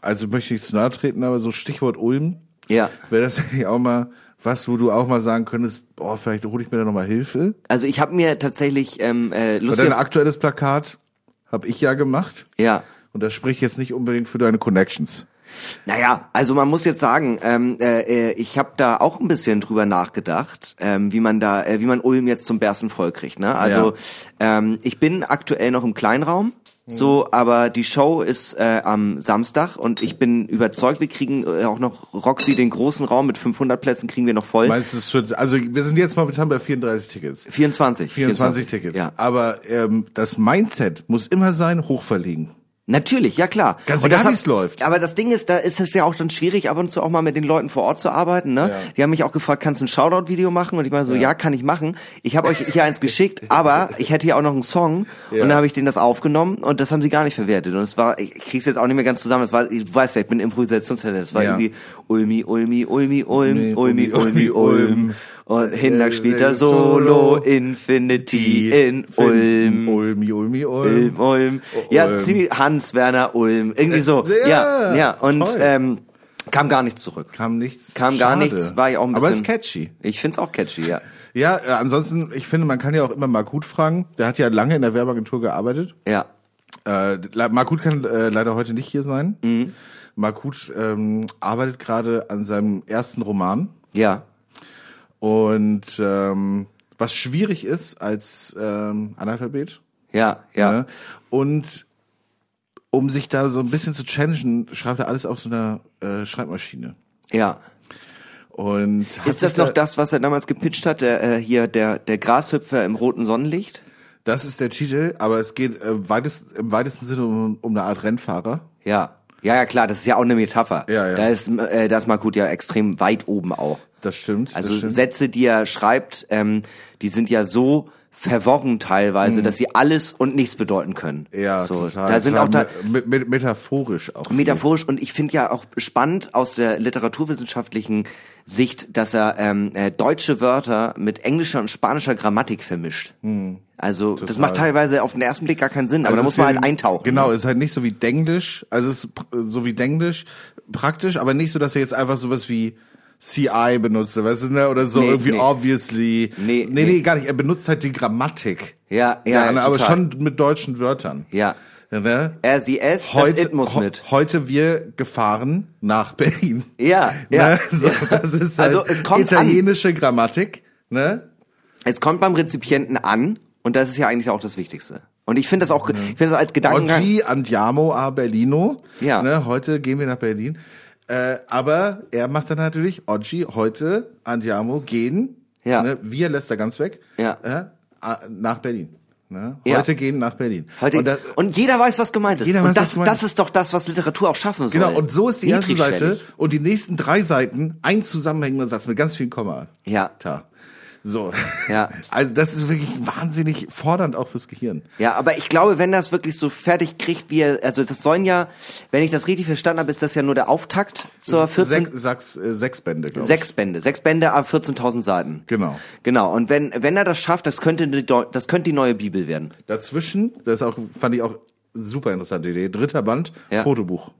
also möchte ich nicht zu nahe treten, aber so Stichwort Ulm. Ja. Wäre das eigentlich auch mal was, wo du auch mal sagen könntest, boah, vielleicht hole ich mir da nochmal Hilfe? Also ich habe mir tatsächlich ähm, äh, Weil dein lustig. aktuelles Plakat habe ich ja gemacht. Ja. Und das spricht jetzt nicht unbedingt für deine Connections. Naja, also man muss jetzt sagen, ähm, äh, äh, ich habe da auch ein bisschen drüber nachgedacht, ähm, wie man da, äh, wie man Ulm jetzt zum Bersten voll kriegt. Ne? Also ähm, ich bin aktuell noch im Kleinraum. So, aber die Show ist äh, am Samstag und ich bin überzeugt, wir kriegen äh, auch noch Roxy den großen Raum mit 500 Plätzen kriegen wir noch voll. Meinst du, es wird, also wir sind jetzt momentan bei 34 Tickets. 24. 24 Tickets. Ja. Aber ähm, das Mindset muss immer sein, hochverlegen. Natürlich, ja klar. Ganz egal, das hat- wie's läuft. Aber das Ding ist, da ist es ja auch dann schwierig, ab und zu auch mal mit den Leuten vor Ort zu arbeiten. Ne? Ja. Die haben mich auch gefragt, kannst du ein Shoutout-Video machen? Und ich meine so, ja. kann ich machen. Ich habe euch hier eins geschickt, aber ich hätte hier auch noch einen Song. Und dann habe ich denen das aufgenommen und das haben sie gar nicht verwertet. Und es war, ich krieg's jetzt auch nicht mehr ganz zusammen. Das war, du weißt ja, ich bin Improvisationstalent. Es war Ja. irgendwie Ulmi, Ulmi, Ulmi, Ulm, Ulmi, Ulmi, Ulmi, Ulmi, Ulm. Ulm. Und Hinlag spielt Äh, er Solo, Solo. Infinity in Ulm. Ulmi, Ulmi, Ulm, Ulm. Ulm. Ja, Ulm. ziemlich Hans Werner Ulm. Irgendwie so. Äh, Ja, ja, ja. Und ähm, kam gar nichts zurück. Kam nichts. Kam gar nichts, war ich auch ein Aber bisschen- ist catchy. Ich find's auch catchy, ja. Ja, äh, ansonsten, ich finde, man kann ja auch immer Markut fragen. Der hat ja lange in der Werbeagentur gearbeitet. Ja. Äh, Markut kann äh, leider heute nicht hier sein. Mhm. Markut ähm, arbeitet gerade an seinem ersten Roman. Ja. Und ähm, was schwierig ist als ähm, Analphabet. Ja, ja. Ne? Und um sich da so ein bisschen zu challengen, schreibt er alles auf so einer äh, Schreibmaschine. Ja. Und Ist das noch da- das, was er damals gepitcht hat, der, äh, hier der, der Grashüpfer im roten Sonnenlicht? Das ist der Titel, aber es geht äh, weitest, im weitesten Sinne um, um eine Art Rennfahrer. Ja. Ja, ja, klar, das ist ja auch eine Metapher. Ja, ja. Da ist, äh, da ist Markut ja extrem weit oben auch. Das stimmt. Also das stimmt. Sätze, die er schreibt, ähm, die sind ja so verworren teilweise, dass sie alles und nichts bedeuten können. Mhm. ja, so, total, da sind total auch da mit, mit, metaphorisch auch. viel. metaphorisch und ich finde ja auch spannend aus der literaturwissenschaftlichen Sicht, dass er ähm, äh, deutsche Wörter mit englischer und spanischer Grammatik vermischt. Also das macht teilweise auf den ersten Blick gar keinen Sinn, aber. Also da muss man halt eintauchen. Genau, ne? es ist halt nicht so wie Denglisch, also es ist so wie Denglisch, praktisch, aber nicht so, dass er jetzt einfach sowas wie CI benutzt, weißt du, ne? oder so Nee, irgendwie nee. obviously. Nee, nee, nee, nee. gar nicht. Er benutzt halt die Grammatik. Ja, ja, ne, aber total. schon mit deutschen Wörtern. Ja. Ne? Er, sie, es, das Heute, It muss mit. heute wir gefahren nach Berlin. Ja, ja. Ne? So, das ist halt Also, es kommt italienische Grammatik, ne? Es kommt beim Rezipienten an und das ist ja eigentlich auch das Wichtigste. Und ich finde das auch, ich finde das als Gedankengang. Oggi andiamo a Berlino. Ja. Ne, heute gehen wir nach Berlin. Äh, aber er macht dann natürlich Oggi, heute andiamo, gehen. Ja. Ne, wir lässt er ganz weg. Ja. Äh, nach Berlin. Ne? Ja. Heute gehen nach Berlin. Heute, und, und, das, jeder weiß, was gemeint ist. Jeder und weiß, das, was gemeint das ist doch das, was Literatur auch schaffen soll. genau, und so ist die erste Seite und die nächsten drei Seiten ein zusammenhängender Satz mit ganz vielen Komma. Ja. Ta. So. Ja. Also das ist wirklich wahnsinnig fordernd auch fürs Gehirn. Ja, aber ich glaube, wenn das wirklich so fertig kriegt, wie er, also das sollen ja, wenn ich das richtig verstanden habe, ist das ja nur der Auftakt zur 14, Sechs, sechs, äh, sechs Bände, glaube ich. sechs Bände, sechs Bände ab 14.000 Seiten. Genau. Genau. Und wenn, wenn er das schafft, das könnte, die das könnte die neue Bibel werden. Dazwischen, das ist auch, fand ich auch super interessante Idee. Dritter Band, Ja. Fotobuch.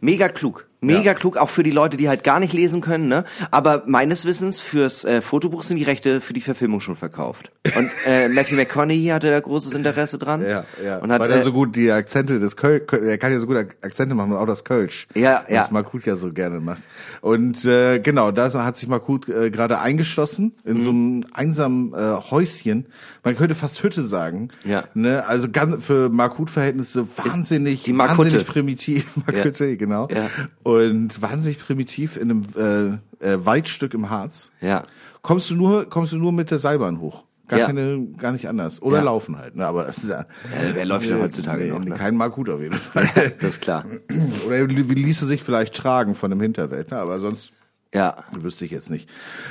Mega klug. Mega Ja. klug, auch für die Leute, die halt gar nicht lesen können, ne? Aber meines Wissens fürs äh, Fotobuch sind die Rechte für die Verfilmung schon verkauft. Und äh, Matthew McConaughey hatte da großes Interesse dran. Ja, ja. Und hat, Weil er äh, so gut die Akzente des Köl, Köl- er kann ja so gut Ak- Akzente machen und auch das Kölsch. Ja, ja. Was Markut ja so gerne macht. Und äh, genau, da hat sich Markut äh, gerade eingeschlossen in so Mhm. einem einsamen äh, Häuschen. Man könnte fast Hütte sagen. Ja. Ne? Also ganz für Markut-Verhältnisse wahnsinnig, wahnsinnig primitiv. Markutte, genau. Ja. Und wahnsinnig primitiv in einem äh, äh, Waldstück im Harz. Ja. Kommst du nur, kommst du nur mit der Seilbahn hoch. Gar Ja. keine, gar nicht anders. Oder Ja. laufen halt, ne? Aber es ist ja. Ja, wer läuft denn heutzutage noch, ne? Kein Markut auf jeden Fall. das ist klar. Oder er li- ließe sich vielleicht tragen von einem Hinterwäldler, aber sonst Ja. wüsste ich jetzt nicht.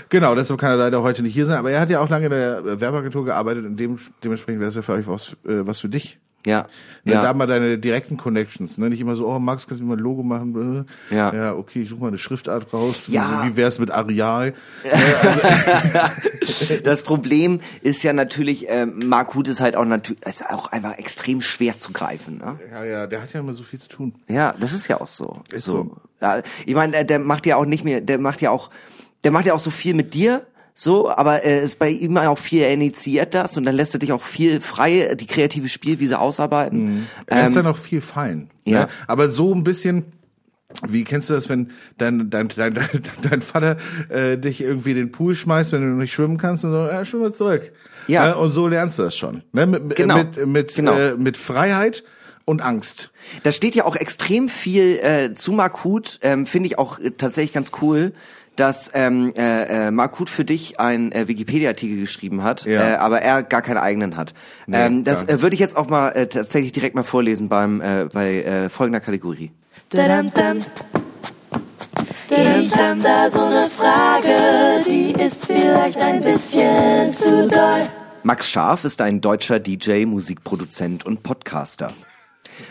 Genau, deshalb kann er leider heute nicht hier sein. Aber er hat ja auch lange in der Werbeagentur gearbeitet und dem, dementsprechend wäre es ja für euch was, äh, was für dich. Ja. Ne, Ja. Da mal deine direkten Connections, ne? Nicht immer so, oh Max, kannst du mir mal ein Logo machen? Äh, Ja. Ja, okay, ich suche mal eine Schriftart raus. Ja. Wie wär's mit Areal? Das Problem ist ja natürlich, ähm, Mark Huth ist halt auch natürlich, ist auch einfach extrem schwer zu greifen. Ne? Ja, ja, der hat ja immer so viel zu tun. Ja, das ist ja auch so. Ist so. Ja, ich meine, der, der macht ja auch nicht mehr, der macht ja auch, der macht ja auch so viel mit dir. So, aber äh, ist bei ihm auch viel, er initiiert das und dann lässt er dich auch viel frei, die kreative Spielwiese ausarbeiten. Er ist Ähm, ja noch viel fein. ja. Ne? Aber so ein bisschen, wie kennst du das, wenn dein, dein, dein, dein, dein Vater äh, dich irgendwie in den Pool schmeißt, wenn du nicht schwimmen kannst und so, ja, schwimm mal zurück. Ja. Ne? Und so lernst du das schon. Ne? Mit, mit- Genau. mit, mit, Genau. äh, mit Freiheit und Angst. Da steht ja auch extrem viel äh, zu Markut, ähm, finde ich auch äh, tatsächlich ganz cool, dass ähm, äh, äh, Markut für dich einen äh, Wikipedia-Artikel geschrieben hat, Ja. äh, aber er gar keinen eigenen hat. Nee, ähm, das äh, würde ich jetzt auch mal äh, tatsächlich direkt mal vorlesen beim äh, bei äh, folgender Kategorie. Ich hab da so ne Frage, die ist vielleicht ein bisschen zu doll. Max Scharf ist ein deutscher DJ, Musikproduzent und Podcaster.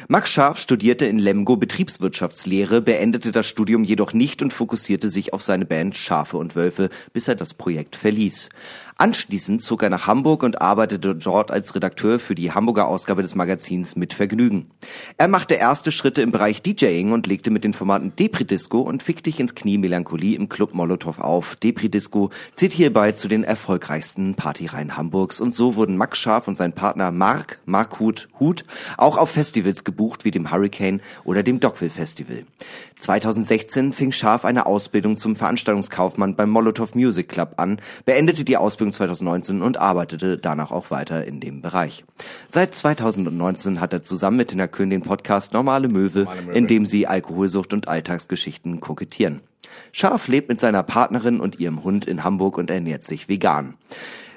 Max Scharf studierte in Lemgo Betriebswirtschaftslehre, beendete das Studium jedoch nicht und fokussierte sich auf seine Band Schafe und Wölfe, bis er das Projekt verließ. Anschließend zog er nach Hamburg und arbeitete dort als Redakteur für die Hamburger Ausgabe des Magazins Mit Vergnügen. Er machte erste Schritte im Bereich DJing und legte mit den Formaten Depri Disco und Fick dich ins Knie Melancholie im Club Molotow auf. Depri Disco zählt hierbei zu den erfolgreichsten Partyreihen Hamburgs und so wurden Max Scharf und sein Partner Mark, Mark Huth, Huth auch auf Festivals gebucht wie dem Hurricane oder dem Dockville Festival. 2016 fing Scharf eine Ausbildung zum Veranstaltungskaufmann beim Molotow Music Club an, beendete die Ausbildung 2019 und arbeitete danach auch weiter in dem Bereich. Seit 2019 hat er zusammen mit Tina Köhn den Podcast Normale Möwe, in dem sie Alkoholsucht und Alltagsgeschichten kokettieren. Scharf lebt mit seiner Partnerin und ihrem Hund in Hamburg und ernährt sich vegan.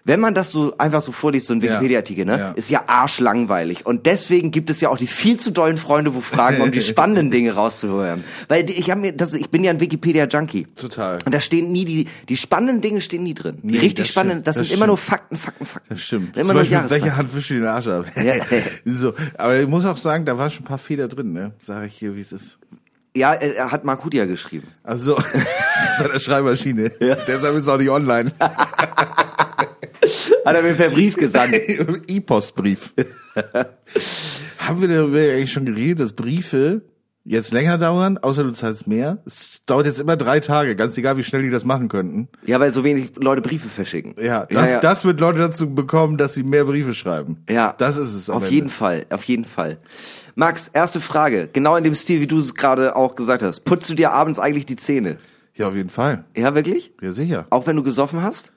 Wenn man das so einfach so vorliest, so ein Wikipedia-Artikel, ne, ja. ist ja arschlangweilig. Und deswegen gibt es ja auch die viel zu dollen Freunde, wo fragen, um die spannenden Dinge rauszuhören. Weil ich habe mir, das, ich bin ja ein Wikipedia-Junkie. Total. Und da stehen nie die, die spannenden Dinge stehen nie drin. Die Nee, richtig das spannenden, stimmt, das, das sind immer nur stimmt. Fakten, Fakten, Fakten. Das stimmt. Immer Zum nur Beispiel, welche Hand wischt du den Arsch ab? Ja. so, aber ich muss auch sagen, da waren schon ein paar Fehler drin, ne? Sag ich hier, wie es ist. Ja, er er hat Mark Hudia geschrieben. Also, seiner Schreibmaschine. Deshalb ist es auch nicht online. Hat er mir per Brief gesandt. E-Postbrief. Haben wir darüber eigentlich schon geredet, dass Briefe jetzt länger dauern, außer du zahlst mehr? Es dauert jetzt immer drei Tage, ganz egal, wie schnell die das machen könnten. ja, weil so wenig Leute Briefe verschicken. Ja, das, ja. das wird Leute dazu bekommen, dass sie mehr Briefe schreiben. Ja, Das ist es Auf Ende. jeden Fall, auf jeden Fall. Max, erste Frage. Genau in dem Stil, wie du es gerade auch gesagt hast. Putzt du dir abends eigentlich die Zähne? Ja, auf jeden Fall. Ja, wirklich? Ja, sicher. Auch wenn du gesoffen hast?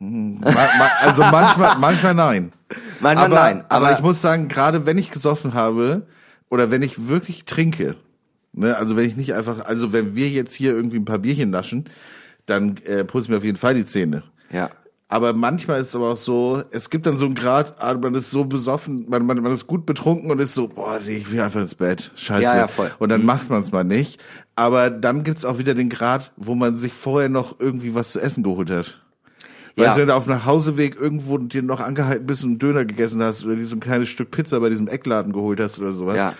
Also manchmal, manchmal nein. Manchmal aber, nein, Aber, aber- ich muss sagen, gerade wenn ich gesoffen habe oder wenn ich wirklich trinke, ne, also wenn ich nicht einfach, also wenn wir jetzt hier irgendwie ein paar Bierchen naschen, dann äh, putzen wir auf jeden Fall die Zähne. Ja. Aber manchmal ist es aber auch so, es gibt dann so einen Grad, ah, man ist so besoffen, man, man, man ist gut betrunken und ist so, boah, nee, ich will einfach ins Bett. Scheiße. Ja, ja, voll. Und dann macht man es mal nicht. Aber dann gibt's auch wieder den Grad, wo man sich vorher noch irgendwie was zu essen geholt hat. Weißt du, wenn du auf dem Nachhauseweg irgendwo dir noch angehalten bist und einen Döner gegessen hast oder dir so ein kleines Stück Pizza bei diesem Eckladen geholt hast oder sowas. Ja.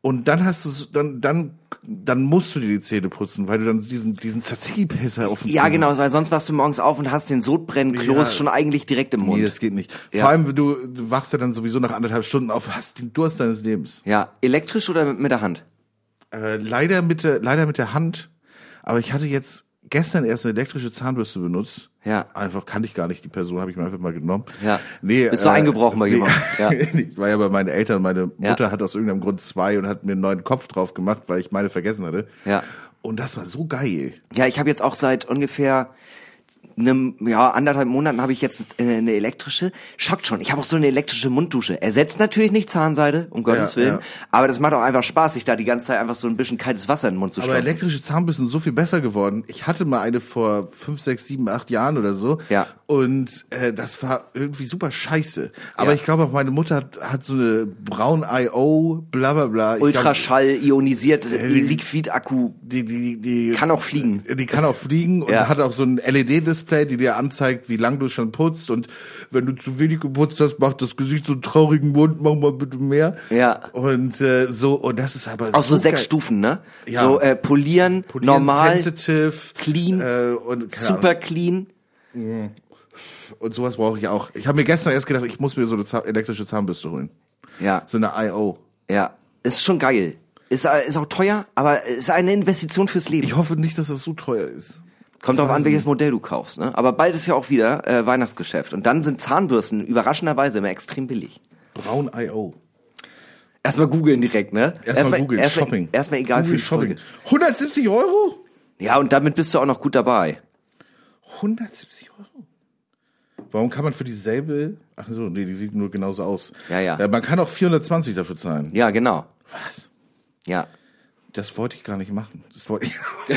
Und dann hast du dann dann dann musst du dir die Zähne putzen, weil du dann diesen diesen Tzatziki-Pisser auf dem Ja, Zahn genau, weil sonst wachst du morgens auf und hast den Sodbrennkloß Ja. schon eigentlich direkt im Mund. Nee, das geht nicht. Ja. Vor allem, du, du wachst ja dann sowieso nach anderthalb Stunden auf, hast den Durst deines Lebens. ja, elektrisch oder mit, mit der Hand? Äh, leider mit der, leider mit der Hand. Aber ich hatte jetzt gestern erst eine elektrische Zahnbürste benutzt. Ja. Einfach kannte ich gar nicht die Person, habe ich mir einfach mal genommen. Ja. Nee, Bist du eingebrochen bei jemandem? Ja. ich war ja bei meinen Eltern. Meine Ja. Mutter hat aus irgendeinem Grund zwei und hat mir einen neuen Kopf drauf gemacht, weil ich meine vergessen hatte. Ja. Und das war so geil. Ja, ich habe jetzt auch seit ungefähr einem, ja, anderthalb Monaten habe ich jetzt eine, elektrische. Schockt schon. Ich habe auch so eine elektrische Munddusche. Ersetzt natürlich nicht Zahnseide, um Gottes Ja, Willen. ja. Aber das macht auch einfach Spaß, sich da die ganze Zeit einfach so ein bisschen kaltes Wasser in den Mund zu Aber stopfen. elektrische Zahnbürsten sind so viel besser geworden. Ich hatte mal eine vor fünf, sechs, sieben, acht Jahren oder so. Ja. Und äh, das war irgendwie super scheiße. Aber Ja. ich glaube auch, meine Mutter hat, hat so eine Braun IO, bla bla bla. Ich Ultraschall, ionisiert, die- Liquid-Akku. glaub, die, die, die Kann auch fliegen. Die kann auch fliegen und hat auch so ein LED-Display, die dir anzeigt, wie lang du schon putzt. Und wenn du zu wenig geputzt hast, macht das Gesicht so einen traurigen Mund, mach mal bitte mehr. Ja. Und äh, so, und das ist aber Auch so, sechs geil. Stufen, ne? Ja. So äh, polieren, Polieren, normal, sensitive, clean, äh, und super clean. Und sowas brauche ich auch. Ich habe mir gestern erst gedacht, ich muss mir so eine Zahn elektrische Zahnbürste holen. Ja, So eine IO. ja. Ist schon geil. Ist, äh, ist auch teuer, aber ist eine Investition fürs Leben. Ich hoffe nicht, dass das so teuer ist. Kommt drauf an, welches. Modell du kaufst. Ne? Aber bald ist ja auch wieder äh, Weihnachtsgeschäft. Und dann sind Zahnbürsten überraschenderweise immer extrem billig. Braun IO. Erstmal googeln direkt, ne? Erstmal googeln, erstmal, Shopping. Erstmal egal Google für Folge. 170 Euro? Ja, und damit bist du auch noch gut dabei. 170 Euro? Warum kann man für dieselbe... Ach so, nee, die sieht nur genauso aus. Ja, ja. man kann auch 420 dafür zahlen. Ja, genau. Was? Ja. Das wollte ich gar nicht machen. Das wollte ich...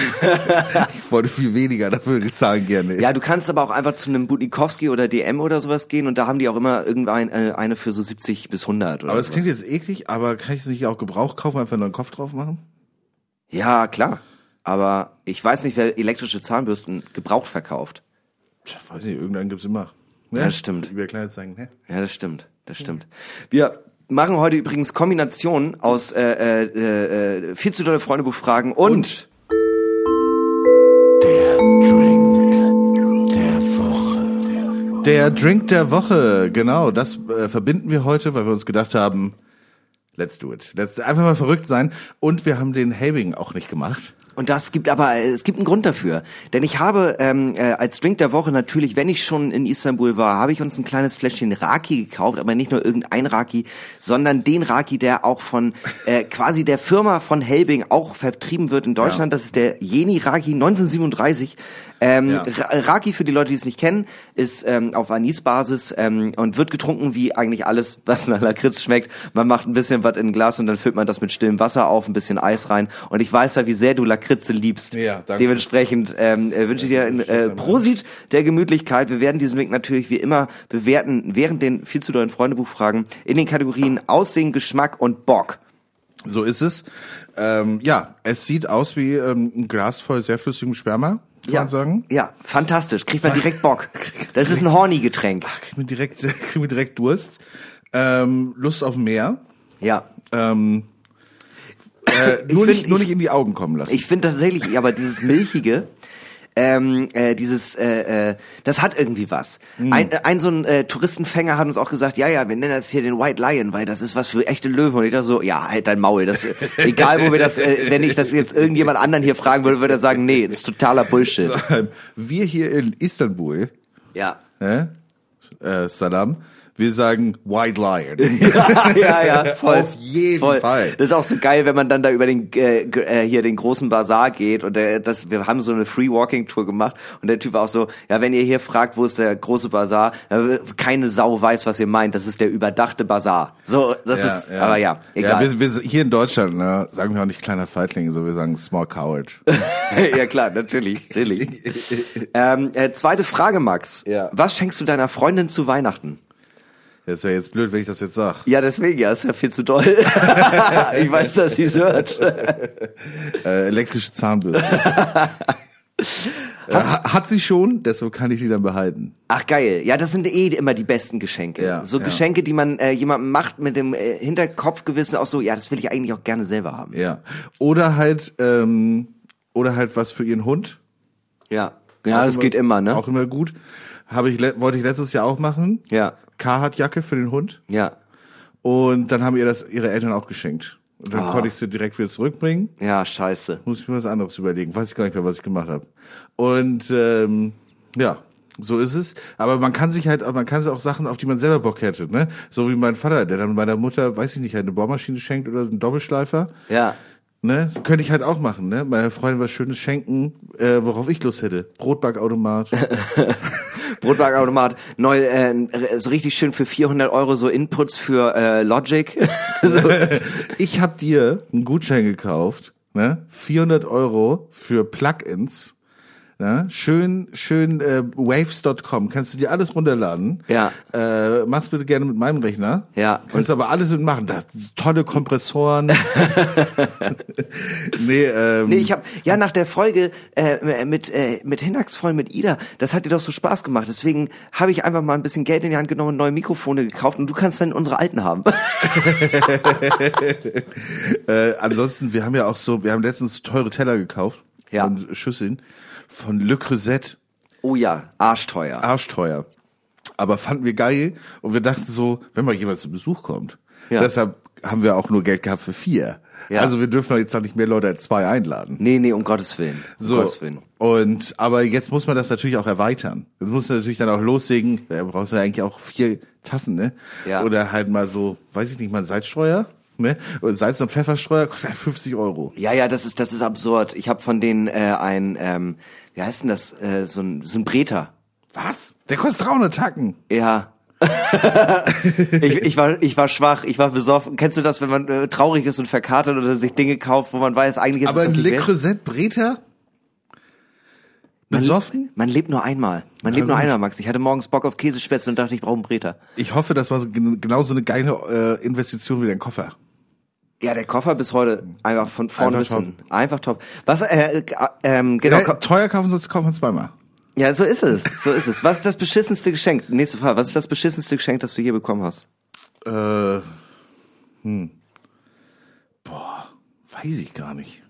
ich wollte viel weniger dafür zahlen gerne. Ja, du kannst aber auch einfach zu einem Budnikowski oder DM oder sowas gehen und da haben die auch immer irgendein äh, eine für so 70 bis 100 oder Aber es sowas. klingt jetzt eklig, aber kann ich es nicht auch Gebrauch kaufen, einfach einen neuen Kopf drauf machen? Ja, klar. Aber ich weiß nicht, wer elektrische Zahnbürsten gebraucht verkauft. Tja, weiß nicht, irgendeinen gibt's immer. Ne? Ja, das stimmt. Über Kleinanzeigen, ne? Ja, das stimmt. Das stimmt. Wir machen heute übrigens Kombinationen aus äh, äh, äh, viel zu dolle Freundebuchfragen und, Der Drink der Woche, genau, das äh, verbinden wir heute, weil wir uns gedacht haben, let's do it. Let's einfach mal verrückt sein. Und wir haben den Helbing auch nicht gemacht. Und das gibt aber, es gibt einen Grund dafür. Denn ich habe ähm, äh, als Drink der Woche natürlich, wenn ich schon in Istanbul war, habe ich uns ein kleines Fläschchen Raki gekauft, aber nicht nur irgendein Raki, sondern den Raki, der auch von äh, quasi der Firma von Helbing auch vertrieben wird in Deutschland. Das ist der Jeni Raki 1937. Ähm, Ja. Ra- Raki, für die Leute, die es nicht kennen, ist ähm, auf Anisbasis ähm, und wird getrunken wie eigentlich alles, was nach Lakritz schmeckt. Man macht ein bisschen was in ein Glas und dann füllt man das mit stillem Wasser auf, ein bisschen Eis rein. Und ich weiß ja, wie sehr du Lakritze liebst. Ja, danke. Dementsprechend ähm, äh, wünsche ich dir ein äh, Prosit der Gemütlichkeit. Wir werden diesen Link natürlich wie immer bewerten während den viel zu dollen Freundebuchfragen in den Kategorien Aussehen, Geschmack und Bock. So ist es. Ähm, ja, es sieht aus wie ähm, ein Glas voll sehr flüssigem Sperma, kann man sagen. Ja, fantastisch. Kriegt man direkt Bock. Das ist ein Horny-Getränk. Kriegen wir direkt, kriegen wir direkt Durst. Ähm, Lust auf mehr. Ja. Ähm, äh, nur, find- nicht, nur ich- nicht in die Augen kommen lassen. Ich finde tatsächlich, aber dieses Milchige, ähm, äh, dieses, äh, äh, das hat irgendwie was. Ein, äh, ein so ein äh, Touristenfänger hat uns auch gesagt, ja, ja, wir nennen das hier den White Lion, weil das ist was für echte Löwen. Und ich dachte so, ja, halt dein Maul. Das, egal, wo wir das, äh, wenn ich das jetzt irgendjemand anderen hier fragen würde, würde er sagen, nee, das ist totaler Bullshit. Wir hier in Istanbul, Ja. äh, Salam, wir sagen White Lion. ja, ja, ja, voll. Auf jeden voll. Fall. Das ist auch so geil, wenn man dann da über den äh, äh, hier den großen Bazar geht und der, das, wir haben so eine Free Walking Tour gemacht und der Typ war auch so, ja, wenn ihr hier fragt, wo ist der große Bazar, äh, keine Sau weiß, was ihr meint. Das ist der überdachte Bazar. So, das ist, aber ja, egal. Ja, wir, wir, hier in Deutschland ne, sagen wir auch nicht kleiner Feigling, so wir sagen Small Coward. Ja, klar, natürlich, natürlich. ähm, äh, zweite Frage, Max. Ja. Was schenkst du deiner Freundin zu Weihnachten? Das wäre jetzt blöd, wenn ich das jetzt sag. Ja, deswegen, ja, ist ja viel zu doll. ich weiß, dass sie es hört. Äh, elektrische Zahnbürste. Äh, ha- hat sie schon, deshalb kann ich die dann behalten. Ach geil, ja, das sind eh immer die besten Geschenke. Ja, so ja. Geschenke, die man äh, jemandem macht mit dem äh, Hinterkopfgewissen auch so, ja, das will ich eigentlich auch gerne selber haben. Ja. Oder halt, ähm, oder halt was für ihren Hund. Ja, ja, Auch das geht immer, ne? Auch immer gut. Habe ich wollte ich letztes Jahr auch machen. Ja, Carhartt-Jacke für den Hund. ja, Und dann haben ihr das ihre Eltern auch geschenkt. Und dann Ah. konnte ich sie direkt wieder zurückbringen. ja, scheiße. Muss ich mir was anderes überlegen. Weiß ich gar nicht mehr, was ich gemacht habe. Und ähm, ja, so ist es. Aber man kann sich halt, man kann sich auch Sachen, auf die man selber Bock hätte, ne? So wie mein Vater, der dann meiner Mutter, weiß ich nicht, eine Bohrmaschine schenkt oder einen Doppelschleifer. Ja, Ne? Das könnte ich halt auch machen, ne? Meiner Freundin was Schönes schenken, äh, worauf ich Lust hätte. Brotbackautomat. Brotbackautomat, neu, äh, so richtig schön für 400 Euro so Inputs für äh, Logic. so. ich habe dir einen Gutschein gekauft, ne? 400 Euro für Plugins. Ne? Schön, schön äh, waves.com. Kannst du dir alles runterladen. Ja. Äh, mach's bitte gerne mit meinem Rechner. Ja. Kannst du aber alles mitmachen. Das tolle Kompressoren. nee, ähm, Nee, ich habe ja nach der Folge äh, mit äh, mit Hinax voll mit Ida, das hat dir doch so Spaß gemacht. Deswegen habe ich einfach mal ein bisschen Geld in die Hand genommen, und neue Mikrofone gekauft und du kannst dann unsere alten haben. Äh, ansonsten, wir haben ja auch so, wir haben letztens teure Teller gekauft. Ja. Und Schüsseln von Le Creuset. oh ja, arschteuer. Arschteuer. Aber fanden wir geil und wir dachten so, wenn mal jemand zu Besuch kommt. Ja. Deshalb haben wir auch nur Geld gehabt für vier. Ja. Also wir dürfen doch jetzt noch nicht mehr Leute als zwei einladen. Nee, nee, um Gottes Willen. Um So. Gottes Willen. Und aber jetzt muss man das natürlich auch erweitern. Jetzt muss man natürlich dann auch loslegen. Da brauchst du ja eigentlich auch vier Tassen, ne? Ja. Oder halt mal so, weiß ich nicht, mal ein Salzstreuer, ne? Und Salz- und Pfefferstreuer kostet ja 50 Euro. Ja, ja, das ist das ist absurd. Ich habe von denen äh, ein ähm, wie heißt denn das äh, so ein so ein Breter. Was? Der kostet 300 Tacken. Ja. ich, ich war ich war schwach, ich war besoffen. Kennst du das, wenn man äh, traurig ist und verkatert oder sich Dinge kauft, wo man weiß, eigentlich ist Aber es ein das nicht Le? Creuset Breter? Besoffen? Man lebt nur einmal. Man lebt nur einmal, Max. Ich hatte morgens Bock auf Käsespätzle und dachte, ich brauche einen Breter. Ich hoffe, das war so, gen- genauso eine geile äh, Investition wie dein Koffer. Ja, der Koffer bis heute einfach von vorne Einfach bis hinten. Einfach top. Was, äh, äh, ähm, genau. Ja, teuer kaufen, sonst kaufen wir zweimal. Ja, so ist es. So ist es. Was ist das beschissenste Geschenk? Nächste Frage. Was ist das beschissenste Geschenk, das du je bekommen hast? Äh, hm. Boah, weiß ich gar nicht.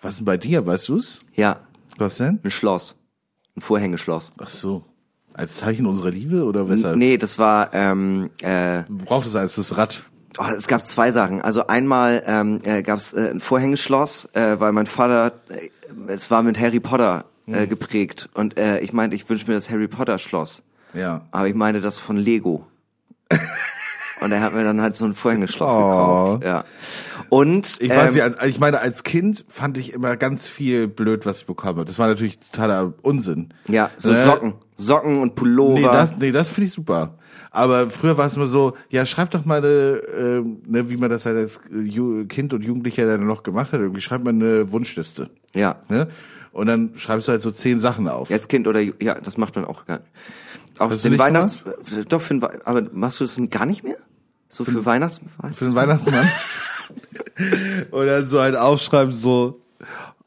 Was ist denn bei dir, weißt du's? Ja, Was denn? ein Schloss. Ein Vorhängeschloss. Ach so. Als Zeichen unserer Liebe oder weshalb? Nee, das war, ähm, äh, Braucht es eins fürs Rad? Oh, es gab zwei Sachen. Also einmal ähm, äh, gab es äh, ein Vorhängeschloss, äh, weil mein Vater, äh, es war mit Harry Potter äh, geprägt. Und äh, ich meinte, ich wünsche mir das Harry Potter Schloss. Ja. Aber ich meine das von Lego. Und er hat mir dann halt so ein Vorhängeschloss gekauft. Ja. Und Ich weiß ähm, nicht, als- ich meine, als Kind fand ich immer ganz viel blöd, was ich bekomme. Das war natürlich totaler Unsinn. ja, so Ne? Socken, Socken und Pullover. Nee, das, nee, das finde ich super. Aber früher war es immer so, ja, schreib doch mal eine, äh, ne, wie man das halt als Ju Kind und Jugendlicher dann noch gemacht hat, irgendwie schreib mal eine Wunschliste. ja. Ne? Und dann schreibst du halt so zehn Sachen auf. Jetzt Kind oder ja, das macht man auch gar nicht. Auch Hast du den Weihnachts doch für den Wei- aber machst du das denn gar nicht mehr? So für Weihnachts Für den Weihnachtsmann. und dann so halt aufschreiben, so,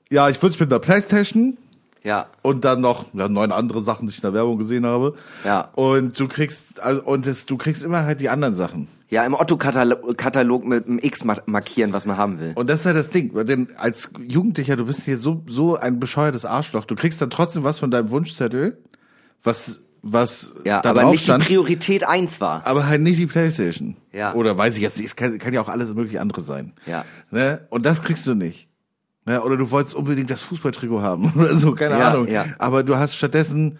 ja, ich wünsche mir eine Playstation. Ja. Und dann noch ja, neun andere Sachen, die ich in der Werbung gesehen habe. Ja. Und du kriegst, also, und das, du kriegst immer halt die anderen Sachen. Ja, im Otto-Katalog Katalog mit einem X ma- markieren, was man haben will. Und das ist halt das Ding, weil denn als Jugendlicher, du bist hier so, so ein bescheuertes Arschloch. Du kriegst dann trotzdem was von deinem Wunschzettel, was, was Ja, da aber drauf nicht stand, die Priorität eins war. aber halt nicht die Playstation. Ja. Oder weiß ich jetzt nicht, es kann, kann ja auch alles mögliche andere sein. Ja. Ne? Und das kriegst du nicht. Ne? Oder du wolltest unbedingt das Fußballtrikot haben oder so, keine Ja, Ahnung. ja. Aber du hast stattdessen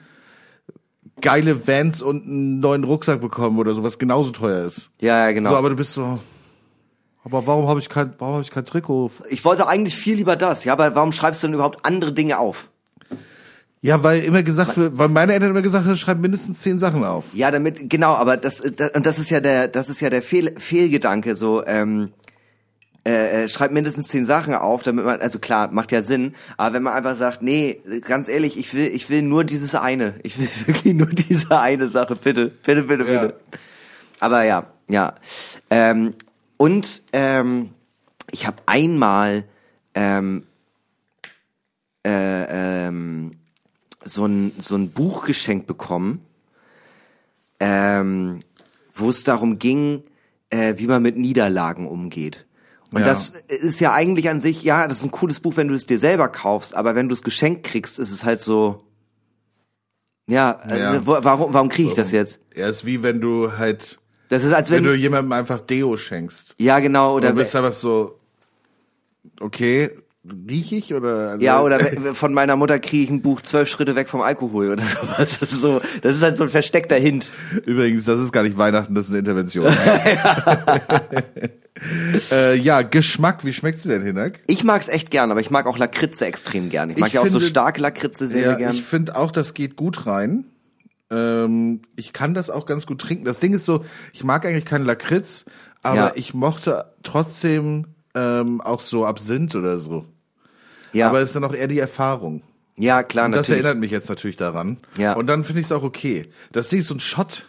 geile Vans und einen neuen Rucksack bekommen oder so, was genauso teuer ist. Ja, ja, genau. So, aber du bist so, aber warum habe ich kein, warum habe ich kein Trikot? ich wollte eigentlich viel lieber das. Ja, aber warum schreibst du denn überhaupt andere Dinge auf? Ja, weil immer gesagt wird, weil meine Eltern immer gesagt haben, schreib mindestens zehn Sachen auf. Ja, damit genau, aber das, das und das ist ja der das ist ja der Fehl, Fehlgedanke so ähm, äh, äh, schreibt mindestens zehn Sachen auf, damit man also klar macht ja Sinn, aber wenn man einfach sagt, nee, ganz ehrlich, ich will ich will nur dieses eine, ich will wirklich nur diese eine Sache, bitte, bitte, bitte, Ja. bitte. Aber ja, ja. Ähm, und ähm, ich habe einmal ähm, äh, ähm, so ein so ein Buch geschenkt bekommen, ähm, wo es darum ging, äh, wie man mit Niederlagen umgeht. Und Ja. das ist ja eigentlich an sich, ja, das ist ein cooles Buch, wenn du es dir selber kaufst, aber wenn du es geschenkt kriegst, ist es halt so, ja, Ja. Äh, warum, warum kriege ich das jetzt? Ja, ist wie wenn du halt, Das ist als wenn wenn, du jemandem einfach Deo schenkst. ja genau, Oder oder, du bist einfach so, okay, riech ich oder? Also, ja, oder von meiner Mutter kriege ich ein Buch zwölf Schritte weg vom Alkohol oder sowas. Das ist so, das ist halt so ein versteckter Hint. Übrigens, das ist gar nicht Weihnachten, das ist eine Intervention. äh, ja, Geschmack, wie schmeckt sie denn, Hinak? Ich mag's echt gern, aber ich mag auch Lakritze extrem gern. Ich mag Ich ja auch so finde- starke Lakritze sehr, sehr Ja, gern. ich finde auch, das geht gut rein. Ähm, ich kann das auch ganz gut trinken. Das Ding ist so, ich mag eigentlich keinen Lakritz, aber Ja. ich mochte trotzdem ähm, auch so Absinth oder so. ja, Aber es ist dann auch eher die Erfahrung. ja, klar, Und das natürlich. erinnert mich jetzt natürlich daran. Ja. Und dann finde ich es auch okay. Das Ding ist so ein Shot,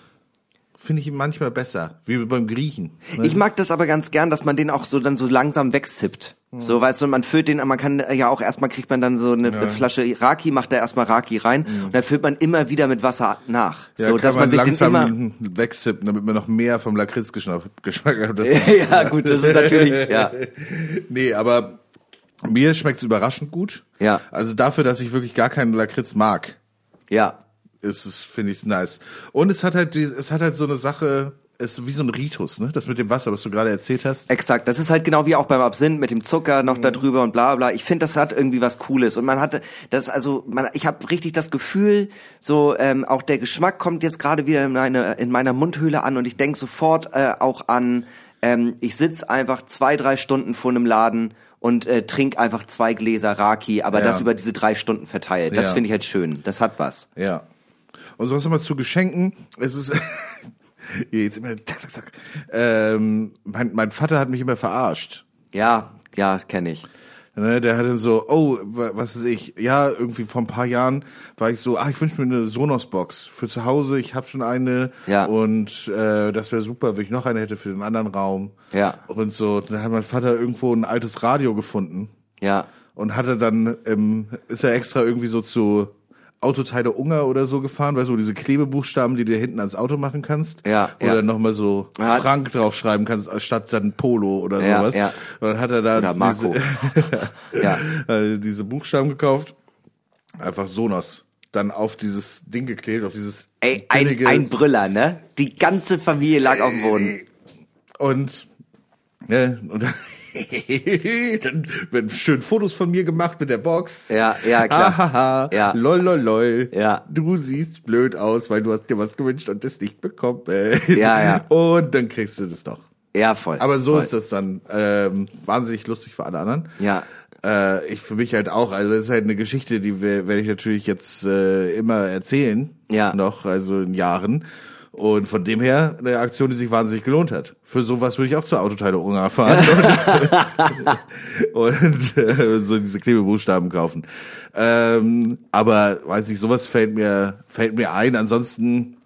finde ich manchmal besser, wie beim Griechen. ne? Ich mag das aber ganz gern, dass man den auch so dann so langsam wegsippt. So, weißt du, man füllt den, man kann ja auch erstmal kriegt man dann so eine Flasche Raki, macht da erstmal Raki rein und dann füllt man immer wieder mit Wasser nach. Ja, so, dass man, sich den langsam immer. wegsippen, damit man noch mehr vom Lakritzgeschmack Geschmack hat. Ja, gut, das ist natürlich, ja. Nee, aber mir schmeckt's überraschend gut. Ja. Also dafür, dass ich wirklich gar keinen Lakritz mag, Ja. ist es, finde ich, nice. Und es hat halt, die, es hat halt so eine Sache, es ist wie so ein Ritus, ne? Das mit dem Wasser, was du gerade erzählt hast. Exakt, das ist halt genau wie auch beim Absinth mit dem Zucker Mhm. noch da drüber und bla bla. Ich finde, das hat irgendwie was Cooles und man hatte das also, man, ich habe richtig das Gefühl, so ähm, auch der Geschmack kommt jetzt gerade wieder in, meine, in meiner Mundhöhle an und ich denk sofort äh, auch an, ähm, ich sitz einfach zwei drei Stunden vor einem Laden und äh, trink einfach zwei Gläser Raki, aber Ja. das über diese drei Stunden verteilt. Das Ja. finde ich halt schön. Das hat was. Ja. Und sonst immer zu Geschenken. Es ist jetzt immer zack, zack, zack. Ähm, mein, mein Vater hat mich immer verarscht. Ja, ja, kenne ich. Ne, der hat dann so, oh, wa- was weiß ich, ja, irgendwie vor ein paar Jahren war ich so, ach, ich wünsche mir eine Sonos-Box für zu Hause, ich habe schon eine Ja. und äh, das wäre super, wenn ich noch eine hätte für den anderen Raum. Ja. Und so, dann hat mein Vater irgendwo ein altes Radio gefunden Ja. und hatte dann, ähm, ist er extra irgendwie so zu Autoteile Unger oder so gefahren, weißt du, diese Klebebuchstaben, die du hinten ans Auto machen kannst. Ja, Oder ja. nochmal so. Frank draufschreiben kannst, statt dann Polo oder Ja, sowas. ja. Und dann hat er da Oder Marco. diese, Ja. äh, diese Buchstaben gekauft, einfach Sonos, dann auf dieses Ding geklebt, auf dieses Ey, ein, ein Brüller, ne? Die ganze Familie lag auf dem Boden. und Ja, und dann, dann werden schön Fotos von mir gemacht mit der Box. Ja, ja, klar. Ahaha, Ja. lol, lol, lol. Ja. Du siehst blöd aus, weil du hast dir was gewünscht und das nicht bekommen. Ja, ja. Und dann kriegst du das doch. Ja, voll. Aber so voll. ist das dann ähm, wahnsinnig lustig für alle anderen. Ja. Äh, ich für mich halt auch. Also es ist halt eine Geschichte, die we- werde ich natürlich jetzt äh, immer erzählen. Ja. Noch, also in Jahren. Und von dem her eine Aktion, die sich wahnsinnig gelohnt hat. Für sowas würde ich auch zur Autoteile Ungar fahren und, und äh, so diese Klebebuchstaben kaufen. Ähm, aber weiß nicht, sowas fällt mir fällt mir ein. Ansonsten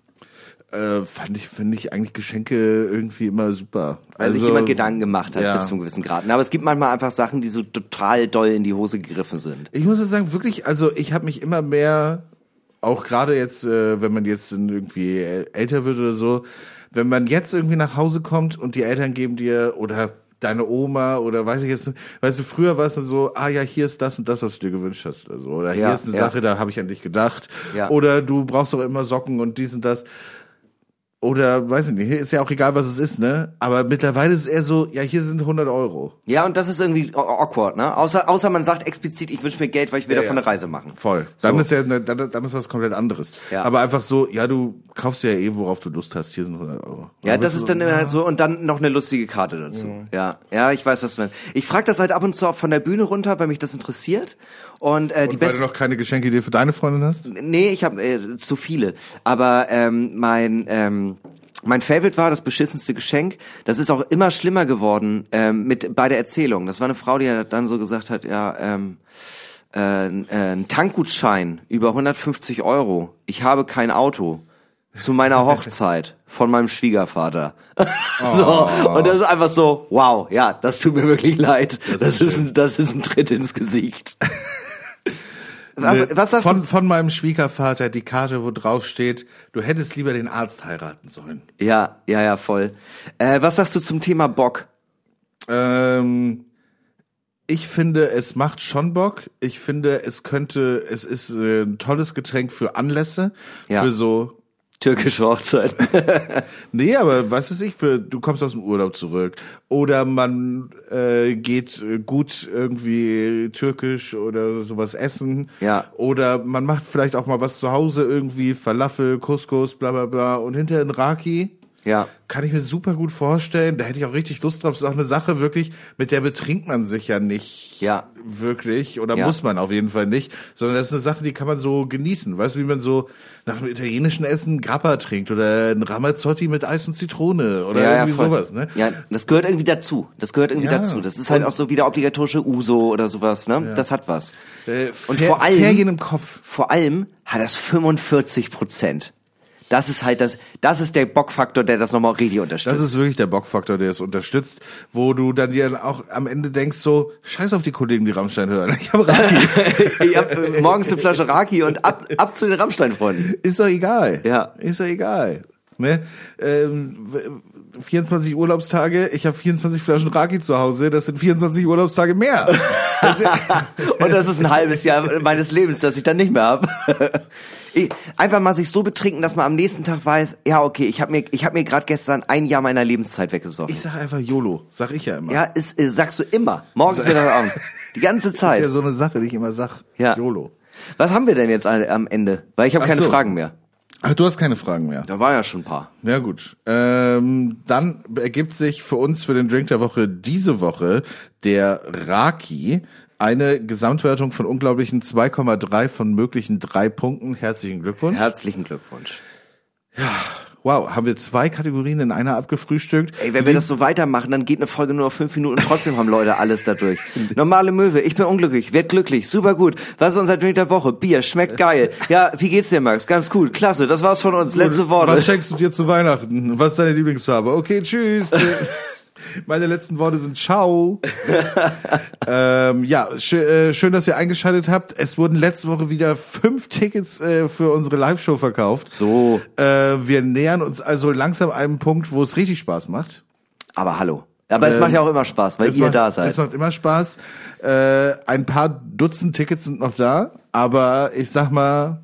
äh, fand ich finde ich eigentlich Geschenke irgendwie immer super. Weil sich jemand Gedanken gemacht hat ja. bis zu einem gewissen Grad. Aber es gibt manchmal einfach Sachen, die so total doll in die Hose gegriffen sind. Ich muss sagen, wirklich, also ich habe mich immer mehr, auch gerade jetzt, äh, wenn man jetzt irgendwie äl- älter wird oder so, wenn man jetzt irgendwie nach Hause kommt und die Eltern geben dir oder deine Oma oder weiß ich jetzt, weißt du, früher war es dann so, ah ja, hier ist das und das, was du dir gewünscht hast oder so. Oder hier Ja, ist eine ja. Sache, da habe ich an dich gedacht. Ja. Oder du brauchst doch immer Socken und dies und das. Oder, weiß ich nicht, ist ja auch egal, was es ist, ne? Aber mittlerweile ist es eher so, ja, hier sind 100 Euro. Ja, und das ist irgendwie aw- awkward, ne? Außer, außer man sagt explizit, ich wünsche mir Geld, weil ich will Ja, davon ja. eine Reise machen. Voll. Dann So. ist ja ne, dann, dann ist was komplett anderes. Ja. Aber einfach so, ja, du kaufst ja eh, worauf du Lust hast. Hier sind 100 Euro. Ja, das ist dann immer halt so und dann noch eine lustige Karte dazu. Ja, ja, ich weiß, was du meinst. Ich frage das halt ab und zu auch von der Bühne runter, weil mich das interessiert. Und, äh, die Und weil du besten. noch keine Geschenkidee für deine Freundin hast? Nee, ich habe äh, zu viele. Aber ähm, mein ähm, mein Favorite war das beschissenste Geschenk. Das ist auch immer schlimmer geworden ähm, mit bei der Erzählung. Das war eine Frau, die dann so gesagt hat, ja, ähm, äh, ein- äh, ein Tankgutschein über 150 Euro. Ich habe kein Auto. Zu meiner Hochzeit von meinem Schwiegervater. so, und das ist einfach so, wow, ja, das tut mir wirklich leid. Das, ist, ein, das ist ein Tritt ins Gesicht. was, Ne, was sagst von, du? von meinem Schwiegervater die Karte, wo drauf steht, du hättest lieber den Arzt heiraten sollen. Ja, ja, ja, voll. Äh, was sagst du zum Thema Bock? Ähm, ich finde, es macht schon Bock. Ich finde, es könnte, es ist äh, ein tolles Getränk für Anlässe, Ja. für so Türkische Hochzeit. Nee, aber was weiß ich, für, du kommst aus dem Urlaub zurück. Oder man äh, geht äh, gut irgendwie türkisch oder sowas essen. Ja. Oder man macht vielleicht auch mal was zu Hause irgendwie, Falafel, Couscous, bla bla bla. Und hinterher ein Raki. Ja. Kann ich mir super gut vorstellen. Da hätte ich auch richtig Lust drauf. Das ist auch eine Sache wirklich, mit der betrinkt man sich ja nicht Ja. wirklich. Oder Ja. muss man auf jeden Fall nicht. Sondern das ist eine Sache, die kann man so genießen. Weißt du, wie man so nach einem italienischen Essen Grappa trinkt oder ein Ramazzotti mit Eis und Zitrone oder ja, ja, irgendwie voll. sowas, ne? Ja, das gehört irgendwie dazu. Das gehört irgendwie Ja. dazu. Das ist halt auch so wie der obligatorische Uso oder sowas, ne? Das hat was. Äh, Und vor allem- Ferien im Kopf. Vor allem hat das 45 Prozent. Das ist halt das, das ist der Bockfaktor, der das nochmal richtig unterstützt. Das ist wirklich der Bockfaktor, der es unterstützt, wo du dann dir auch am Ende denkst so, scheiß auf die Kollegen, die Rammstein hören. Ich habe Raki. ich hab morgens eine Flasche Raki und ab, ab zu den Rammstein-Freunden. Ist doch egal. Ja. Ist doch egal. Ne? Ähm, w- 24 Urlaubstage, ich habe 24 Flaschen Raki zu Hause, das sind 24 Urlaubstage mehr. Das Und das ist ein halbes Jahr meines Lebens, das ich dann nicht mehr hab. Ich- Einfach mal sich so betrinken, dass man am nächsten Tag weiß, ja okay, ich habe mir, ich habe mir gerade gestern ein Jahr meiner Lebenszeit weggesoffen. ich sag einfach YOLO, sag ich ja immer. ja, ist, äh, sagst du immer, morgens, mittags, abends, die ganze Das ist Zeit. ja so eine Sache, die ich immer sag. Ja. YOLO. Was haben wir denn jetzt am Ende? Weil ich habe keine so. Fragen mehr. Ach, du hast keine Fragen mehr. Da war ja schon ein paar. Ja gut. Ähm, dann ergibt sich für uns für den Drink der Woche diese Woche der Raki eine Gesamtwertung von unglaublichen 2,3 von möglichen drei Punkten. Herzlichen Glückwunsch. Herzlichen Glückwunsch. wow, haben wir zwei Kategorien in einer abgefrühstückt? Ey, wenn wir das so weitermachen, dann geht eine Folge nur auf fünf Minuten und trotzdem haben Leute alles dadurch. Normale Möwe, ich bin unglücklich, werd glücklich, super gut. Was ist unser Drink der Woche? Bier, schmeckt geil. Ja, wie geht's dir, Max? Ganz gut, klasse, das war's von uns. Letzte Worte. Was schenkst du dir zu Weihnachten? Was ist deine Lieblingsfarbe? Okay, tschüss. Meine letzten Worte sind Ciao. ähm, ja, schö äh, schön, dass ihr eingeschaltet habt. Es wurden letzte Woche wieder fünf Tickets äh, für unsere Live-Show verkauft. So. Äh, wir nähern uns also langsam einem Punkt, wo es richtig Spaß macht. Aber hallo. Aber es macht ja auch immer Spaß, weil ihr macht, da seid. Es macht immer Spaß. Äh, ein paar Dutzend Tickets sind noch da, aber ich sag mal,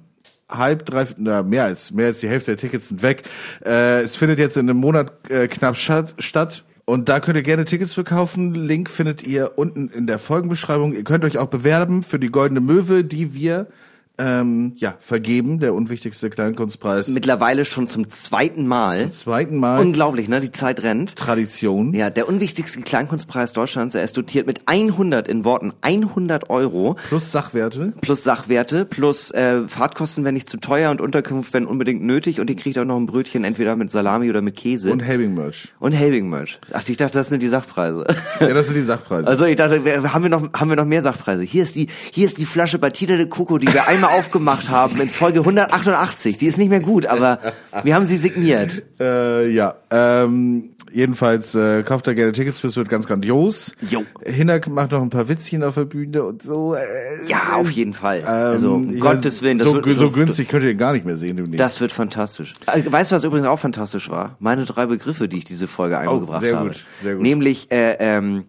halb, drei, na, mehr als, mehr als die Hälfte der Tickets sind weg. Äh, es findet jetzt in einem Monat äh, knapp statt Und da könnt ihr gerne Tickets für kaufen. Link findet ihr unten in der Folgenbeschreibung. Ihr könnt euch auch bewerben für die Goldene Möwe, die wir ähm, ja vergeben, der unwichtigste Kleinkunstpreis. Mittlerweile schon zum zweiten Mal. zweiten Mal Unglaublich, ne? Die Zeit rennt. Tradition. Ja, der unwichtigste Kleinkunstpreis Deutschlands. Er ist dotiert mit 100 in Worten 100 Euro Plus Sachwerte. plus Sachwerte plus äh, Fahrtkosten, wenn nicht zu teuer und Unterkunft, wenn unbedingt nötig. Und ihr kriegt auch noch ein Brötchen entweder mit Salami oder mit Käse Und Helbing-Merch. und Helbing-Merch. Ach, ich dachte, das sind die Sachpreise. Ja, das sind die Sachpreise. Also ich dachte, haben wir noch haben wir noch mehr Sachpreise? Hier ist die hier ist die Flasche Batida de Coco, die wir einmal aufgemacht haben in Folge 188. Die ist nicht mehr gut, aber wir haben sie signiert. Äh, ja, ähm, jedenfalls äh, kauft da gerne Tickets für, es wird ganz grandios. Jo. Hinak macht noch ein paar Witzchen auf der Bühne und so. Äh, Ja, auf jeden Fall. also um ähm, Gottes Willen, das so, wird, so günstig könnt ihr den gar nicht mehr sehen demnächst. Das wird fantastisch. Äh, Weißt du, was übrigens auch fantastisch war? Meine drei Begriffe, die ich diese Folge eingebracht Oh, sehr habe. gut, sehr gut. Nämlich, äh, ähm,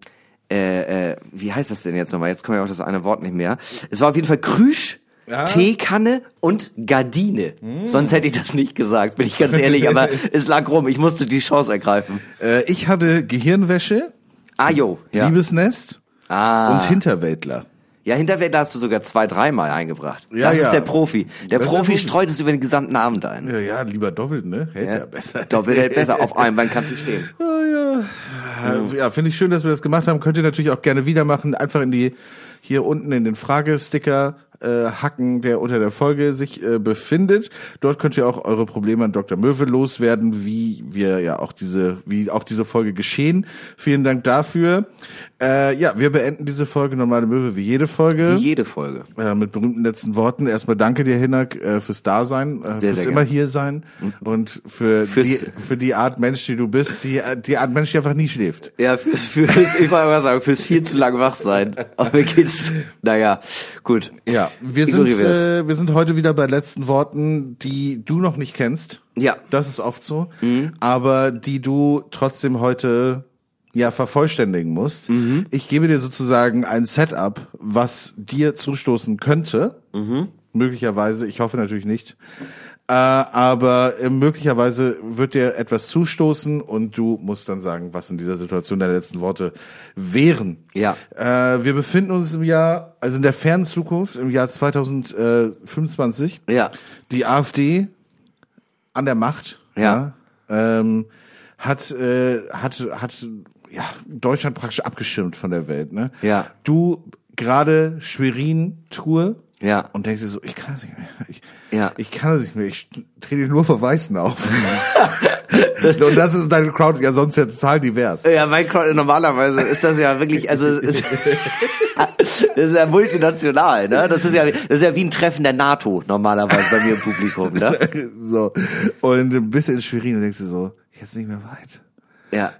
äh, äh, wie heißt das denn jetzt nochmal? Jetzt komme ich auf das eine Wort nicht mehr. Es war auf jeden Fall Krüsch, Ja. Teekanne und Gardine. Hm. Sonst hätte ich das nicht gesagt, bin ich ganz ehrlich, aber es lag rum. Ich musste die Chance ergreifen. äh, ich hatte Gehirnwäsche, Ah, jo. Ja. Liebesnest ah. und Hinterwäldler. Ja, Hinterwelt hast du sogar zwei, dreimal eingebracht. Ja, das ja. ist der Profi. Der der Profi streut es über den gesamten Abend ein. Ja, ja, lieber doppelt, ne? Hält ja, besser. Doppelt hält besser. Auf einem Bein kannst du stehen. Äh, Ja, finde ich schön, dass wir das gemacht haben. Könnt ihr natürlich auch gerne wieder machen. Einfach in die hier unten in den Fragesticker äh, hacken, der unter der Folge sich äh, befindet. Dort könnt ihr auch eure Probleme an Dr. Möwe loswerden, wie wir ja auch diese, wie auch diese Folge geschehen. Vielen Dank dafür. Äh, ja, wir beenden diese Folge normale Möwe wie jede Folge. Wie jede Folge. Äh, mit berühmten letzten Worten. Erstmal danke dir, Hinak, äh, fürs Dasein, äh, Sehr, fürs sehr immer hier sein und für Fürs- die, für die Art Mensch, die du bist, die, die Art Mensch, die einfach nie schläft. Ja, fürs, fürs, ich wollte mal sagen, fürs viel zu lang wach sein. Aber mir geht's, naja, gut. Ja, wir sind, äh, wir sind heute wieder bei letzten Worten, die du noch nicht kennst. Ja. Das ist oft so. Aber die du trotzdem heute ja vervollständigen musst. Ich gebe dir sozusagen ein Setup, was dir zustoßen könnte. Möglicherweise, ich hoffe natürlich nicht. Äh, aber äh, möglicherweise wird dir etwas zustoßen und du musst dann sagen, was in dieser Situation deine letzten Worte wären. Ja. Äh, wir befinden uns im Jahr, also in der fernen Zukunft, im Jahr 2025. Ja. Die AfD an der Macht. Ja. ja, ähm, hat, äh, hat, hat ja, Deutschland praktisch abgeschirmt von der Welt. Ne? Ja. Du gerade Schwerin-Tour. Ja. Und denkst dir so, ich kann das nicht mehr. Ich, Ja. ich kann das nicht mehr. Ich trete nur vor Weißen auf. und das ist deine Crowd ja sonst ja total divers. Ja, mein Crowd, normalerweise ist das ja wirklich, also, ist, das ist ja multinational, ne? Das ist ja, das ist ja wie ein Treffen der NATO, normalerweise bei mir im Publikum, ne? so. Und ein bisschen in Schwerin und denkst du so, jetzt nicht mehr weit. Ja.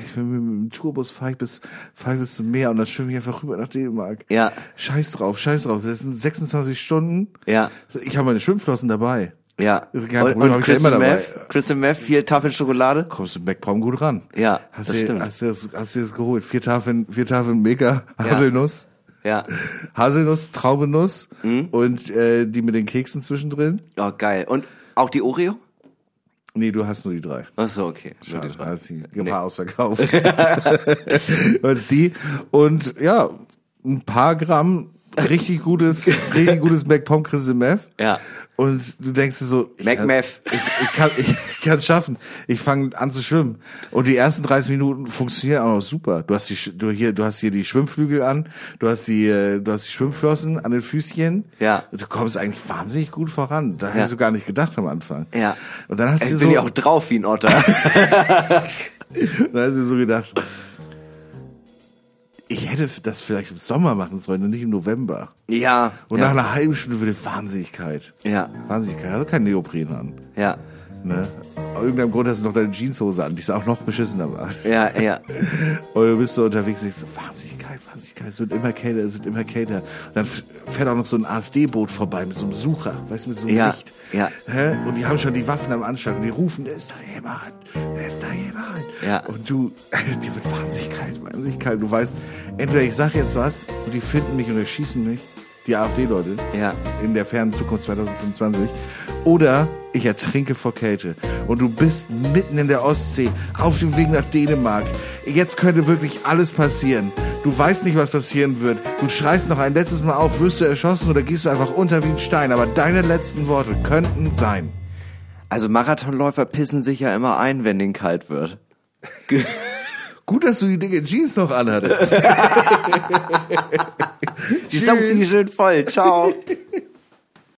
Ich bin mit dem Tourbus fahre ich bis, fahre ich bis zum Meer und dann schwimme ich einfach rüber nach Dänemark. Ja. Scheiß drauf, scheiß drauf. Das sind 26 Stunden. Ja. Ich habe meine Schwimmflossen dabei. Ja. Kein Und, Problem, und Crystal immer. Meth, Crystal Meth, vier Tafeln Schokolade. Kommst du im Backbaum gut ran. Ja, Hast das du, stimmt. Hast du, das, hast du das geholt? Vier Tafeln, vier Tafeln Mega Haselnuss. Ja. Haselnuss, Traubenuss Mhm. und äh, die mit den Keksen zwischendrin. Oh, geil. Und auch die Oreo? Nee, du hast nur die drei. Ach so, okay. Nur Schade, die drei. hast die Gefahr ausverkauft. Was die? Und ja, ein paar Gramm richtig gutes, richtig gutes MacPom Crystal Meth. Ja. Und du denkst dir so, ich, kann- ich, ich kann ich kann es schaffen. Ich fange an zu schwimmen und die ersten 30 Minuten funktionieren auch noch super. Du hast die du hier du hast hier die Schwimmflügel an, du hast die äh, du hast die Schwimmflossen an den Füßchen. Ja. Du kommst eigentlich wahnsinnig gut voran. Da Ja. hast du gar nicht gedacht am Anfang. Ja. Und dann hast Ich du bin so ja auch drauf wie ein Otter. dann hast du so gedacht, ich hätte das vielleicht im Sommer machen sollen und nicht im November. ja. Und ja. nach einer halben Stunde würde Wahnsinnigkeit. Ja. Wahnsinnigkeit. Also kein Neopren an. Ja. Ne? Aus irgendeinem Grund hast du noch deine Jeanshose an, die ist auch noch beschissener macht. Ja, ja. Und du bist so unterwegs und denkst so, Wahnsinnigkeit, Wahnsinnigkeit, es wird immer kälter, es wird immer kälter. Und dann fährt auch noch so ein AfD-Boot vorbei mit so einem Sucher, weißt du, mit so einem Ja, Licht. ja. Hä? Und die haben schon die Waffen am Anschlag und die rufen, da ist da jemand, da ist da jemand. Ja. Und du, dir wird wahnsinnig kalt, wahnsinnig kalt. Du weißt, entweder ich sag jetzt was und die finden mich und erschießen mich, die AfD-Leute, Ja. in der fernen Zukunft 2025. Oder ich ertrinke vor Kälte. Und du bist mitten in der Ostsee, auf dem Weg nach Dänemark. Jetzt könnte wirklich alles passieren. Du weißt nicht, was passieren wird. Du schreist noch ein letztes Mal auf, wirst du erschossen oder gehst du einfach unter wie ein Stein. Aber deine letzten Worte könnten sein. Also Marathonläufer pissen sich ja immer ein, wenn denen kalt wird. Gut, dass du die dicke Jeans noch anhattest. Die saugt sich schön voll. Ciao.